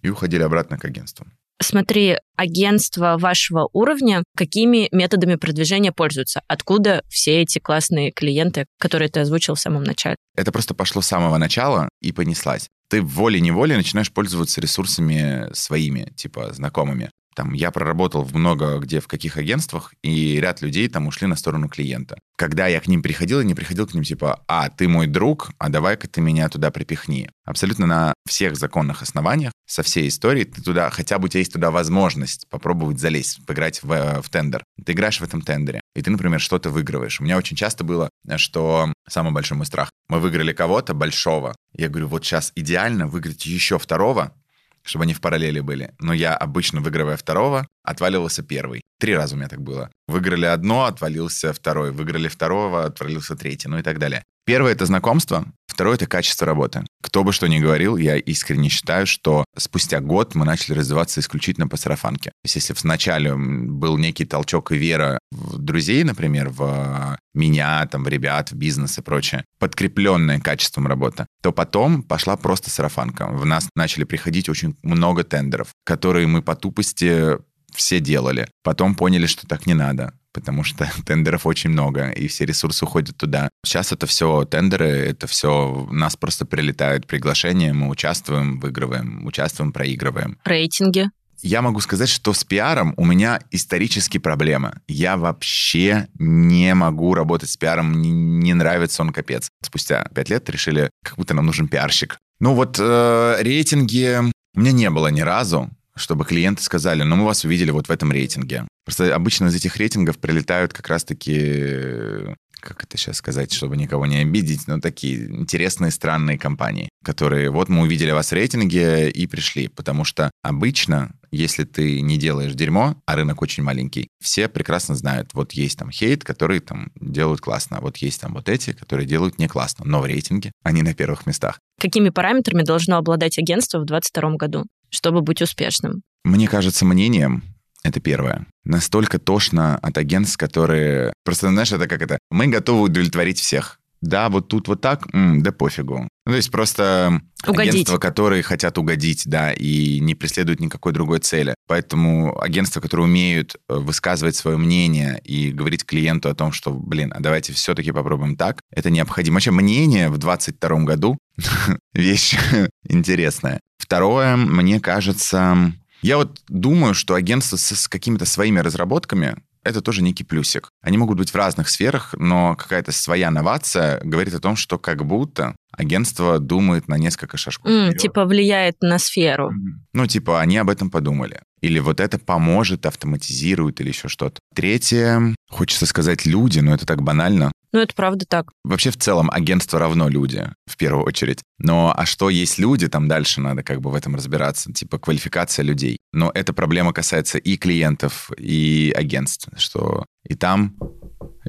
и уходили обратно к агентствам. Смотри, агентства вашего уровня какими методами продвижения пользуются? Откуда все эти классные клиенты, которые ты озвучил в самом начале? Это просто пошло с самого начала и понеслась. Ты волей-неволей начинаешь пользоваться ресурсами своими, типа знакомыми. Там я проработал много где, в каких агентствах, и ряд людей там ушли на сторону клиента. Когда я к ним приходил, я не приходил к ним типа, а, ты мой друг, а давай-ка ты меня туда припихни. Абсолютно на всех законных основаниях, со всей историей, ты туда, хотя бы у тебя есть туда возможность попробовать залезть, поиграть в, в тендер. Ты играешь в этом тендере, и ты, например, что-то выигрываешь. У меня очень часто было, что самый большой мой страх. Мы выиграли кого-то большого. Я говорю, вот сейчас идеально выиграть еще второго, чтобы они в параллели были. Но я обычно, выигрывая второго, отваливался первый. Три раза у меня так было. Выиграли одно, отвалился второй. Выиграли второго, отвалился третий, ну и так далее. Первое — это знакомство, второе — это качество работы. Кто бы что ни говорил, я искренне считаю, что спустя год мы начали развиваться исключительно по сарафанке. То есть если вначале был некий толчок и вера в друзей, например, в меня, там, в ребят, в бизнес и прочее, подкрепленная качеством работы, то потом пошла просто сарафанка. В нас начали приходить очень много тендеров, которые мы по тупости все делали. Потом поняли, что так не надо потому что тендеров очень много, и все ресурсы уходят туда. Сейчас это все тендеры, это все, нас просто прилетают приглашения, мы участвуем, выигрываем, участвуем, проигрываем. Рейтинги? Я могу сказать, что с пиаром у меня исторически проблема. Я вообще не могу работать с пиаром, не, не нравится он капец. Спустя пять лет решили, как будто нам нужен пиарщик. Ну вот э, рейтинги у меня не было ни разу чтобы клиенты сказали, ну, мы вас увидели вот в этом рейтинге. Просто обычно из этих рейтингов прилетают как раз-таки как это сейчас сказать, чтобы никого не обидеть, но такие интересные, странные компании, которые вот мы увидели вас в рейтинге и пришли, потому что обычно, если ты не делаешь дерьмо, а рынок очень маленький, все прекрасно знают, вот есть там хейт, которые там делают классно, вот есть там вот эти, которые делают не классно, но в рейтинге они на первых местах. Какими параметрами должно обладать агентство в 2022 году? чтобы быть успешным? Мне кажется, мнением это первое. Настолько тошно от агентств, которые... Просто, знаешь, это как это? Мы готовы удовлетворить всех. Да, вот тут вот так, м, да пофигу. Ну, то есть просто угодить. агентства, которые хотят угодить, да, и не преследуют никакой другой цели. Поэтому агентства, которые умеют э, высказывать свое мнение и говорить клиенту о том, что, блин, а давайте все-таки попробуем так, это необходимо. Вообще мнение в 22 году вещь интересная. Второе, мне кажется, я вот думаю, что агентство с, с какими-то своими разработками это тоже некий плюсик. Они могут быть в разных сферах, но какая-то своя новация говорит о том, что как будто агентство думает на несколько шажков. Mm, типа влияет на сферу. Ну, типа они об этом подумали. Или вот это поможет, автоматизирует или еще что-то. Третье, хочется сказать люди, но это так банально. Ну, это правда так. Вообще, в целом, агентство равно люди, в первую очередь. Но а что есть люди, там дальше надо как бы в этом разбираться, типа квалификация людей. Но эта проблема касается и клиентов, и агентств, что и там,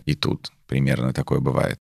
и тут примерно такое бывает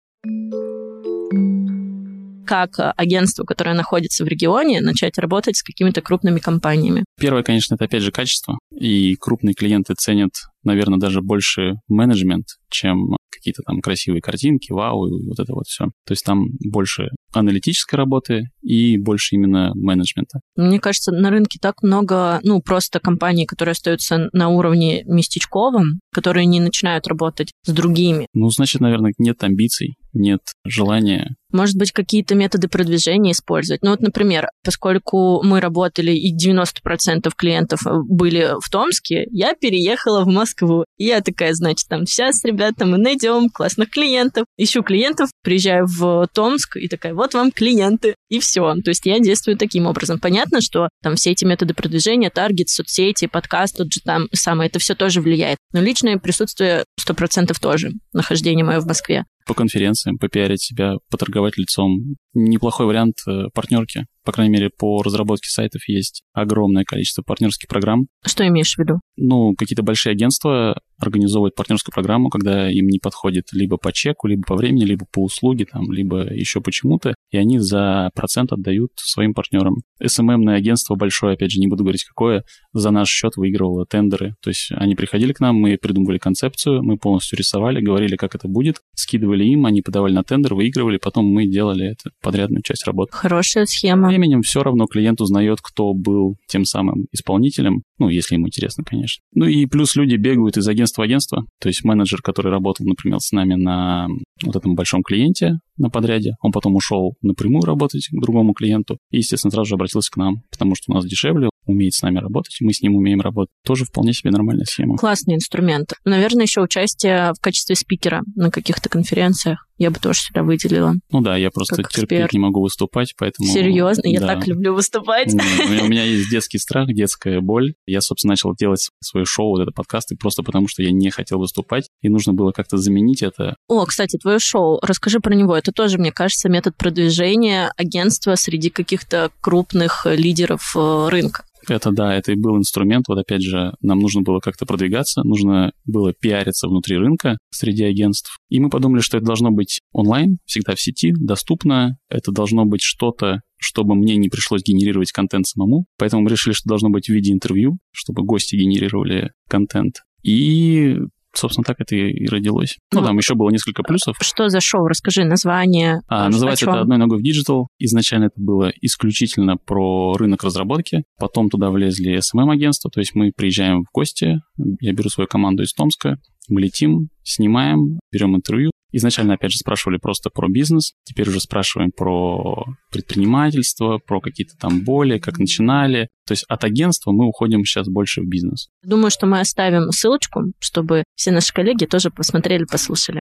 как агентство, которое находится в регионе, начать работать с какими-то крупными компаниями? Первое, конечно, это опять же качество. И крупные клиенты ценят, наверное, даже больше менеджмент, чем какие-то там красивые картинки, вау, и вот это вот все. То есть там больше аналитической работы и больше именно менеджмента. Мне кажется, на рынке так много, ну, просто компаний, которые остаются на уровне местечковом, которые не начинают работать с другими. Ну, значит, наверное, нет амбиций нет желания может быть, какие-то методы продвижения использовать. Ну вот, например, поскольку мы работали и 90% клиентов были в Томске, я переехала в Москву. И я такая, значит, там, сейчас, ребята, мы найдем классных клиентов. Ищу клиентов, приезжаю в Томск и такая, вот вам клиенты. И все. То есть я действую таким образом. Понятно, что там все эти методы продвижения, таргет, соцсети, подкаст, тот же там самое, это все тоже влияет. Но личное присутствие 100% тоже, нахождение мое в Москве по конференциям, попиарить себя, поторговать лицом. Неплохой вариант э, партнерки. По крайней мере, по разработке сайтов есть огромное количество партнерских программ. Что имеешь в виду? Ну, какие-то большие агентства организовывают партнерскую программу, когда им не подходит либо по чеку, либо по времени, либо по услуге, там, либо еще почему-то, и они за процент отдают своим партнерам. СММное агентство большое, опять же, не буду говорить какое, за наш счет выигрывало тендеры. То есть они приходили к нам, мы придумывали концепцию, мы полностью рисовали, говорили, как это будет, скидывали им, они подавали на тендер, выигрывали, потом мы делали это подрядную часть работы. Хорошая схема. Временем все равно клиент узнает, кто был тем самым исполнителем, ну, если ему интересно, конечно. Ну и плюс люди бегают из агентства в агентство, то есть менеджер, который работал, например, с нами на вот этом большом клиенте на подряде, он потом ушел напрямую работать к другому клиенту и, естественно, сразу же обратился к нам, потому что у нас дешевле, умеет с нами работать, мы с ним умеем работать. Тоже вполне себе нормальная схема. Классный инструмент. Наверное, еще участие в качестве спикера на каких-то конференциях я бы тоже сюда выделила. Ну да, я просто терпеть не могу выступать, поэтому... Серьезно? Я так люблю выступать. У меня есть детский страх, детская боль. Я, собственно, начал делать свое шоу, вот это подкасты, просто потому что я не хотел выступать, и нужно было как-то заменить это. О, кстати, твое шоу, расскажи про него. Это тоже, мне кажется, метод продвижения агентства среди каких-то крупных лидеров э, рынка. Это да, это и был инструмент. Вот опять же, нам нужно было как-то продвигаться, нужно было пиариться внутри рынка среди агентств. И мы подумали, что это должно быть онлайн, всегда в сети, доступно. Это должно быть что-то, чтобы мне не пришлось генерировать контент самому. Поэтому мы решили, что должно быть в виде интервью, чтобы гости генерировали контент. И собственно, так это и родилось. Ну, ну там еще было несколько плюсов. Что за шоу? Расскажи название. А, называется это «Одной ногой в диджитал». Изначально это было исключительно про рынок разработки. Потом туда влезли SMM-агентства, то есть мы приезжаем в гости, я беру свою команду из Томска, мы летим, снимаем, берем интервью. Изначально, опять же, спрашивали просто про бизнес, теперь уже спрашиваем про предпринимательство, про какие-то там боли, как начинали. То есть от агентства мы уходим сейчас больше в бизнес. Думаю, что мы оставим ссылочку, чтобы все наши коллеги тоже посмотрели, послушали.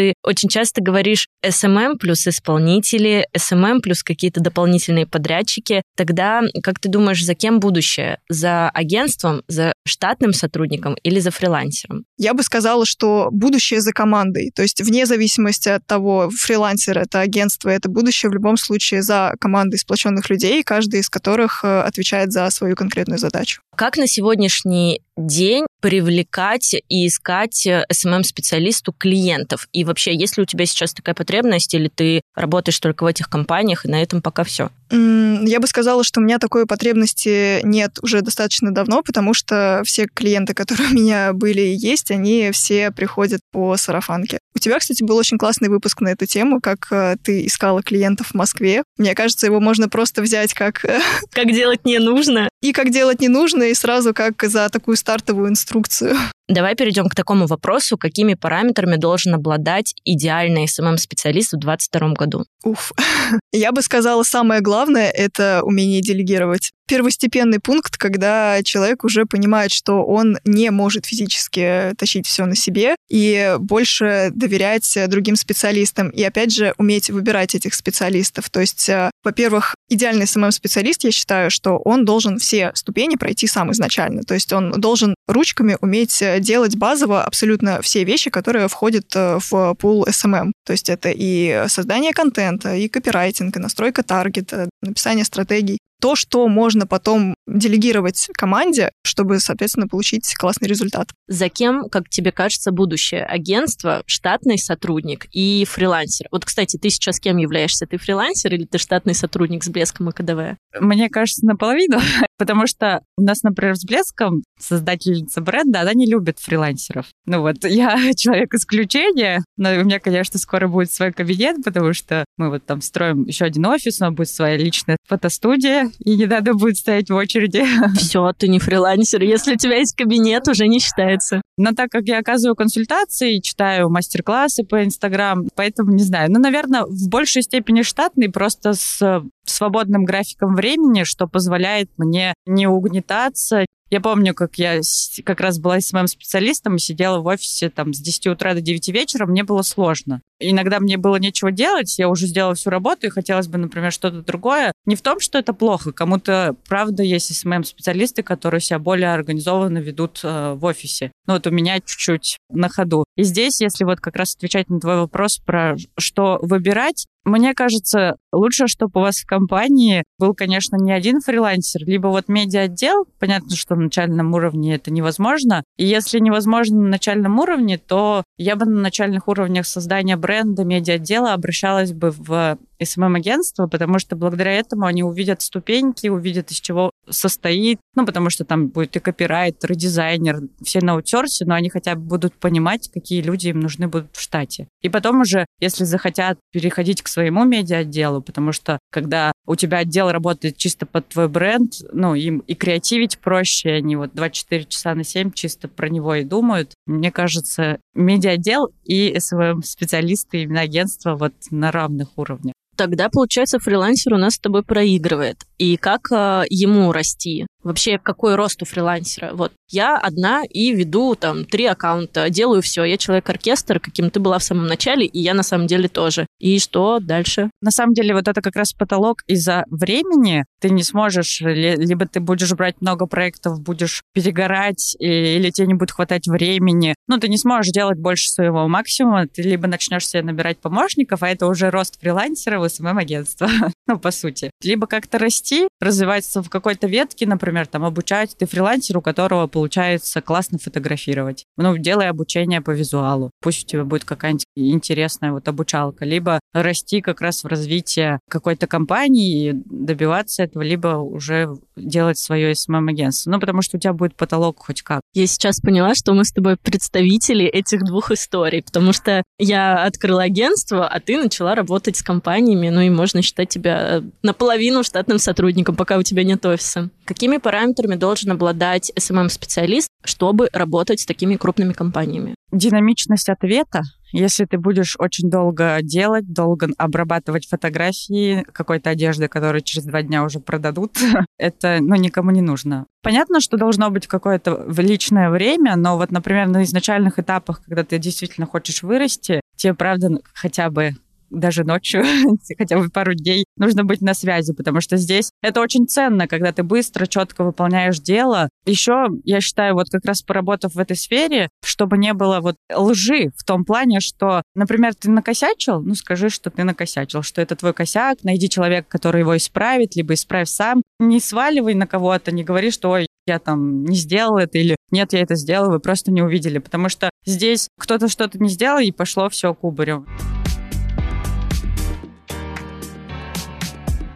Ты очень часто говоришь SMM плюс исполнители, SMM плюс какие-то дополнительные подрядчики. Тогда, как ты думаешь, за кем будущее? За агентством, за штатным сотрудником или за фрилансером? Я бы сказала, что будущее за командой. То есть вне зависимости от того, фрилансер это агентство, это будущее в любом случае за командой сплоченных людей, каждый из которых э, отвечает за свою конкретную задачу. Как на сегодняшний день привлекать и искать SMM-специалисту клиентов? И вообще, есть ли у тебя сейчас такая потребность, или ты работаешь только в этих компаниях, и на этом пока все? Я бы сказала, что у меня такой потребности нет уже достаточно давно, потому что все клиенты, которые у меня были и есть, они все приходят по сарафанке. У тебя, кстати, был очень классный выпуск на эту тему, как э, ты искала клиентов в Москве. Мне кажется, его можно просто взять как... Э, как делать не нужно. И как делать не нужно, и сразу как за такую стартовую инструкцию. Давай перейдем к такому вопросу, какими параметрами должен обладать идеальный СММ-специалист в 2022 году? Уф. Я бы сказала, самое главное — это умение делегировать первостепенный пункт, когда человек уже понимает, что он не может физически тащить все на себе и больше доверять другим специалистам. И опять же, уметь выбирать этих специалистов. То есть, э, во-первых, идеальный SMM-специалист, я считаю, что он должен все ступени пройти сам изначально. То есть он должен ручками уметь э, делать базово абсолютно все вещи, которые входят э, в пул SMM. То есть это и создание контента, и копирайтинг, и настройка таргета, написание стратегий то, что можно потом делегировать команде, чтобы, соответственно, получить классный результат. За кем, как тебе кажется, будущее? Агентство, штатный сотрудник и фрилансер? Вот, кстати, ты сейчас кем являешься? Ты фрилансер или ты штатный сотрудник с блеском и КДВ? Мне кажется, наполовину, потому что у нас, например, с блеском создательница бренда, она не любит фрилансеров. Ну вот, я человек исключения, но у меня, конечно, скоро будет свой кабинет, потому что мы вот там строим еще один офис, у нас будет своя личная фотостудия, и не надо будет стоять в очереди. Все, ты не фрилансер. Если у тебя есть кабинет, уже не считается. Но так как я оказываю консультации, читаю мастер-классы по Инстаграм, поэтому не знаю. Ну, наверное, в большей степени штатный, просто с свободным графиком времени, что позволяет мне не угнетаться, я помню, как я как раз была с моим специалистом и сидела в офисе там с 10 утра до 9 вечера, мне было сложно. Иногда мне было нечего делать, я уже сделала всю работу, и хотелось бы, например, что-то другое. Не в том, что это плохо, кому-то, правда, есть СММ-специалисты, которые себя более организованно ведут э, в офисе. Ну вот у меня чуть-чуть на ходу. И здесь, если вот как раз отвечать на твой вопрос про что выбирать, мне кажется, лучше, чтобы у вас в компании был, конечно, не один фрилансер, либо вот медиа-отдел. Понятно, что на начальном уровне это невозможно. И если невозможно на начальном уровне, то я бы на начальных уровнях создания бренда, медиа-отдела обращалась бы в СММ-агентство, потому что благодаря этому они увидят ступеньки, увидят, из чего состоит, ну, потому что там будет и копирайтер, и дизайнер, все на аутсорсе, но они хотя бы будут понимать, какие люди им нужны будут в штате. И потом уже, если захотят переходить к своему медиа-отделу, потому что когда у тебя отдел работает чисто под твой бренд, ну, им и креативить проще, они вот 24 часа на 7 чисто про него и думают. Мне кажется, медиа-отдел и СВМ-специалисты, именно агентства вот на равных уровнях тогда, получается, фрилансер у нас с тобой проигрывает. И как э, ему расти? Вообще, какой рост у фрилансера? Вот я одна и веду там три аккаунта, делаю все. Я человек-оркестр, каким ты была в самом начале, и я на самом деле тоже. И что дальше? На самом деле, вот это как раз потолок из-за времени. Ты не сможешь, либо ты будешь брать много проектов, будешь перегорать, или тебе не будет хватать времени. Ну, ты не сможешь делать больше своего максимума. Ты либо начнешь себе набирать помощников, а это уже рост фрилансера в СММ-агентство, ну, по сути. Либо как-то расти, развиваться в какой-то ветке, например, там, обучать. Ты фрилансер, у которого получается классно фотографировать. Ну, делай обучение по визуалу. Пусть у тебя будет какая-нибудь интересная вот обучалка. Либо расти как раз в развитии какой-то компании и добиваться этого, либо уже делать свое СММ-агентство. Ну, потому что у тебя будет потолок хоть как. Я сейчас поняла, что мы с тобой представители этих двух историй, потому что я открыла агентство, а ты начала работать с компаниями, ну и можно считать тебя наполовину штатным сотрудником, пока у тебя нет офиса. Какими параметрами должен обладать SMM-специалист, чтобы работать с такими крупными компаниями? Динамичность ответа, если ты будешь очень долго делать, долго обрабатывать фотографии какой-то одежды, которую через два дня уже продадут, это ну, никому не нужно. Понятно, что должно быть какое-то личное время, но вот, например, на изначальных этапах, когда ты действительно хочешь вырасти, тебе, правда, хотя бы даже ночью, хотя бы пару дней, нужно быть на связи, потому что здесь это очень ценно, когда ты быстро, четко выполняешь дело. Еще, я считаю, вот как раз поработав в этой сфере, чтобы не было вот лжи в том плане, что, например, ты накосячил, ну скажи, что ты накосячил, что это твой косяк, найди человека, который его исправит, либо исправь сам. Не сваливай на кого-то, не говори, что ой, я там не сделал это или нет, я это сделал, вы просто не увидели, потому что здесь кто-то что-то не сделал и пошло все кубарем.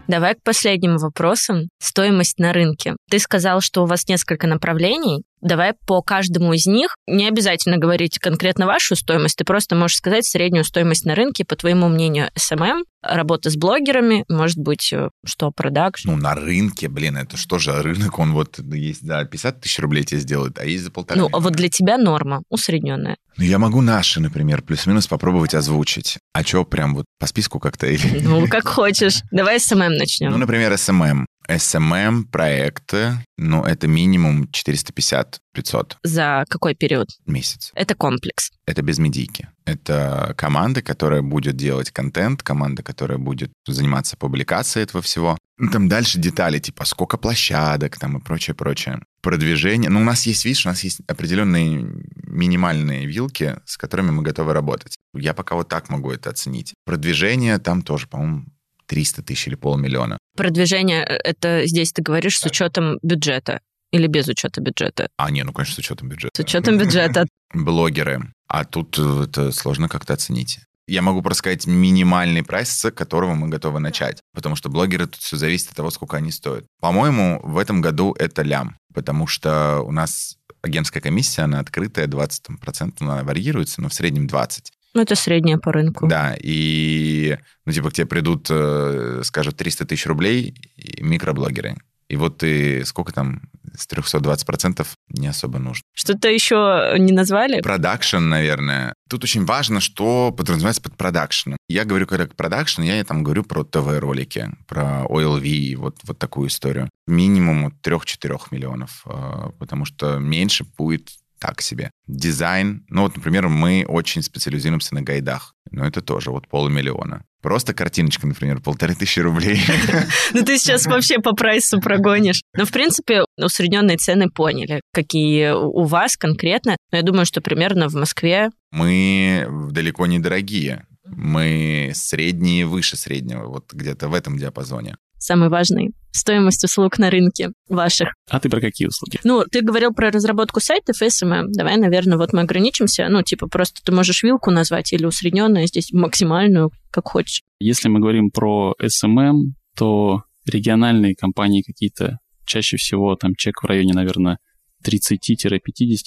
Давай к последним вопросам. Стоимость на рынке. Ты сказал, что у вас несколько направлений. Давай по каждому из них, не обязательно говорить конкретно вашу стоимость, ты просто можешь сказать среднюю стоимость на рынке, по твоему мнению, SMM, работа с блогерами, может быть, э, что, продакшн. Ну, на рынке, блин, это что же рынок, он вот есть за 50 тысяч рублей тебе сделает, а есть за полтора Ну, а вот для тебя норма усредненная. Ну, я могу наши, например, плюс-минус попробовать озвучить. А что, прям вот по списку как-то или... Ну, как хочешь. Давай с SMM начнем. Ну, например, SMM. SMM проекты, ну, это минимум 450-500. За какой период? Месяц. Это комплекс. Это без медийки. Это команда, которая будет делать контент, команда, которая будет заниматься публикацией этого всего. Ну, там дальше детали, типа сколько площадок там и прочее, прочее. Продвижение. Ну, у нас есть, видишь, у нас есть определенные минимальные вилки, с которыми мы готовы работать. Я пока вот так могу это оценить. Продвижение там тоже, по-моему, 300 тысяч или полмиллиона. Продвижение, э, это здесь ты говоришь с учетом бюджета или без учета бюджета? А, не, ну, конечно, с учетом бюджета. С учетом бюджета. Блогеры. А тут э, это сложно как-то оценить. Я могу просто сказать минимальный прайс, с которого мы готовы начать. Потому что блогеры тут все зависит от того, сколько они стоят. По-моему, в этом году это лям. Потому что у нас агентская комиссия, она открытая, 20%, она варьируется, но в среднем 20%. Ну, это средняя по рынку. Да, и, ну, типа, к тебе придут, э, скажут, 300 тысяч рублей микроблогеры. И вот ты сколько там с 300 20% не особо нужно. Что-то еще не назвали? Продакшн, наверное. Тут очень важно, что подразумевается под продакшеном. Я говорю, когда продакшн, я там говорю про ТВ-ролики, про OLV, вот, вот такую историю. Минимум 3-4 миллионов, э, потому что меньше будет так себе. Дизайн, ну вот, например, мы очень специализируемся на гайдах, но это тоже вот полмиллиона. Просто картиночка, например, полторы тысячи рублей. Ну, ты сейчас вообще по прайсу прогонишь. Но, в принципе, усредненные цены поняли, какие у вас конкретно. Но я думаю, что примерно в Москве... Мы далеко не дорогие. Мы средние, выше среднего, вот где-то в этом диапазоне самый важный стоимость услуг на рынке ваших. А ты про какие услуги? Ну, ты говорил про разработку сайтов SMM. Давай, наверное, вот мы ограничимся. Ну, типа, просто ты можешь вилку назвать или усредненную, здесь максимальную, как хочешь. Если мы говорим про SMM, то региональные компании какие-то чаще всего там чек в районе, наверное, 30-50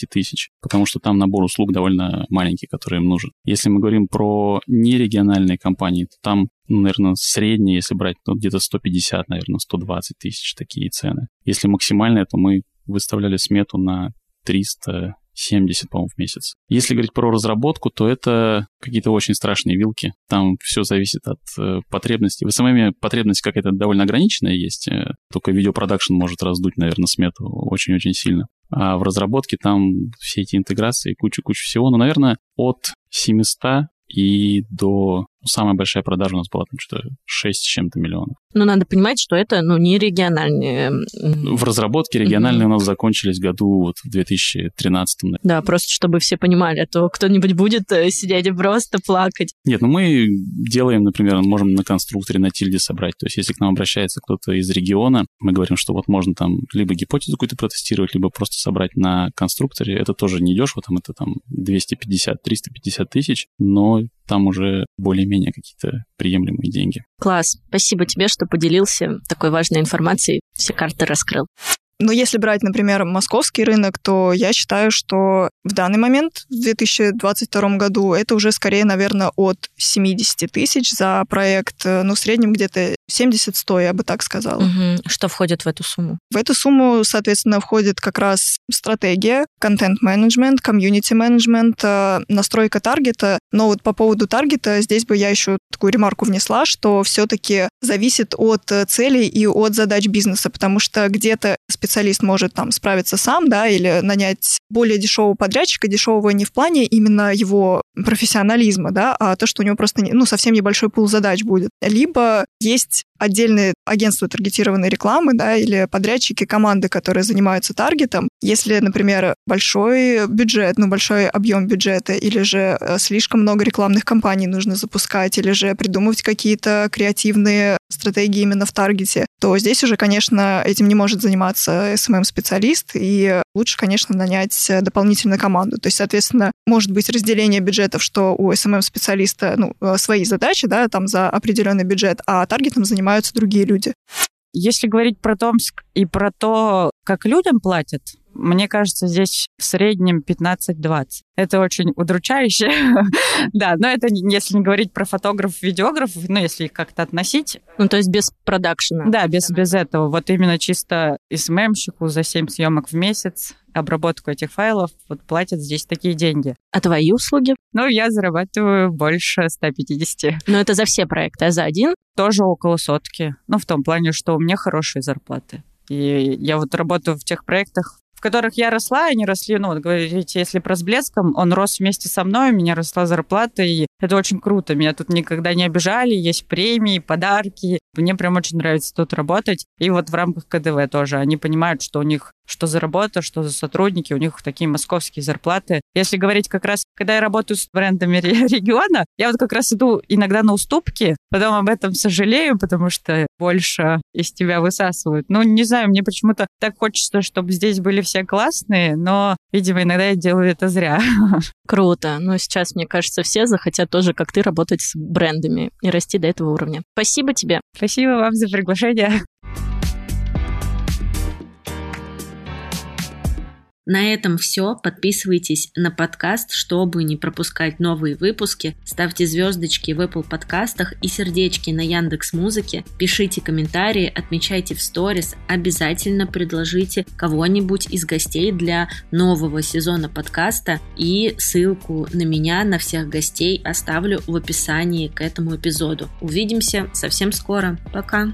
тысяч, потому что там набор услуг довольно маленький, который им нужен. Если мы говорим про нерегиональные компании, то там, ну, наверное, средние, если брать, то где-то 150, наверное, 120 тысяч такие цены. Если максимальные, то мы выставляли смету на 300 70, по-моему, в месяц. Если говорить про разработку, то это какие-то очень страшные вилки. Там все зависит от э, потребностей. В SMM потребность какая-то довольно ограниченная есть. Э, только видеопродакшн может раздуть, наверное, смету очень-очень сильно. А в разработке там все эти интеграции, куча-куча всего. Ну, наверное, от 700 и до... Самая большая продажа у нас была там что-то 6 с чем-то миллионов. Но надо понимать, что это ну, не региональные. В разработке региональные mm-hmm. у нас закончились году вот в 2013. Да, просто чтобы все понимали, а то кто-нибудь будет э, сидеть и просто плакать. Нет, ну мы делаем, например, можем на конструкторе на тильде собрать. То есть если к нам обращается кто-то из региона, мы говорим, что вот можно там либо гипотезу какую-то протестировать, либо просто собрать на конструкторе. Это тоже не дешево, там это там 250-350 тысяч, но там уже более-менее какие-то приемлемые деньги. Класс. Спасибо тебе, что поделился такой важной информацией, все карты раскрыл. Но если брать, например, московский рынок, то я считаю, что в данный момент, в 2022 году, это уже скорее, наверное, от 70 тысяч за проект, ну, в среднем где-то 70-100, я бы так сказала. Угу. Что входит в эту сумму? В эту сумму, соответственно, входит как раз стратегия, контент-менеджмент, комьюнити-менеджмент, э, настройка таргета. Но вот по поводу таргета здесь бы я еще такую ремарку внесла, что все-таки зависит от э, целей и от задач бизнеса, потому что где-то специалист может там справиться сам, да, или нанять более дешевого подрядчика, дешевого не в плане именно его профессионализма, да, а то, что у него просто ну, совсем небольшой пул задач будет. Либо есть отдельные агентства таргетированной рекламы, да, или подрядчики, команды, которые занимаются таргетом. Если, например, большой бюджет, ну, большой объем бюджета, или же э, слишком много рекламных кампаний нужно запускать, или же придумывать какие-то креативные стратегии именно в таргете, то здесь уже, конечно, этим не может заниматься SMM-специалист, и лучше, конечно, нанять дополнительную команду. То есть, соответственно, может быть разделение бюджетов, что у SMM-специалиста ну, э, свои задачи, да, там за определенный бюджет, а таргетом занимаются другие люди. Если говорить про Томск и про то, как людям платят, мне кажется, здесь в среднем 15-20. Это очень удручающе. да, но это если не говорить про фотографов, видеографов, ну, если их как-то относить. Ну, то есть без продакшена. Да, без, без этого. Вот именно чисто СММщику за 7 съемок в месяц обработку этих файлов вот платят здесь такие деньги. А твои услуги? Ну, я зарабатываю больше 150. Но это за все проекты, а за один? Тоже около сотки. Ну, в том плане, что у меня хорошие зарплаты. И я вот работаю в тех проектах, в которых я росла, они росли, ну, вот говорите, если про с блеском, он рос вместе со мной, у меня росла зарплата, и это очень круто. Меня тут никогда не обижали, есть премии, подарки. Мне прям очень нравится тут работать. И вот в рамках КДВ тоже. Они понимают, что у них что за работа, что за сотрудники, у них такие московские зарплаты. Если говорить как раз, когда я работаю с брендами региона, я вот как раз иду иногда на уступки, потом об этом сожалею, потому что больше из тебя высасывают. Ну, не знаю, мне почему-то так хочется, чтобы здесь были все классные, но, видимо, иногда я делаю это зря. Круто. Ну, сейчас, мне кажется, все захотят тоже, как ты, работать с брендами и расти до этого уровня. Спасибо тебе. Спасибо вам за приглашение. На этом все. Подписывайтесь на подкаст, чтобы не пропускать новые выпуски. Ставьте звездочки в Apple подкастах и сердечки на Яндекс Музыке. Пишите комментарии, отмечайте в сторис. Обязательно предложите кого-нибудь из гостей для нового сезона подкаста. И ссылку на меня, на всех гостей оставлю в описании к этому эпизоду. Увидимся совсем скоро. Пока!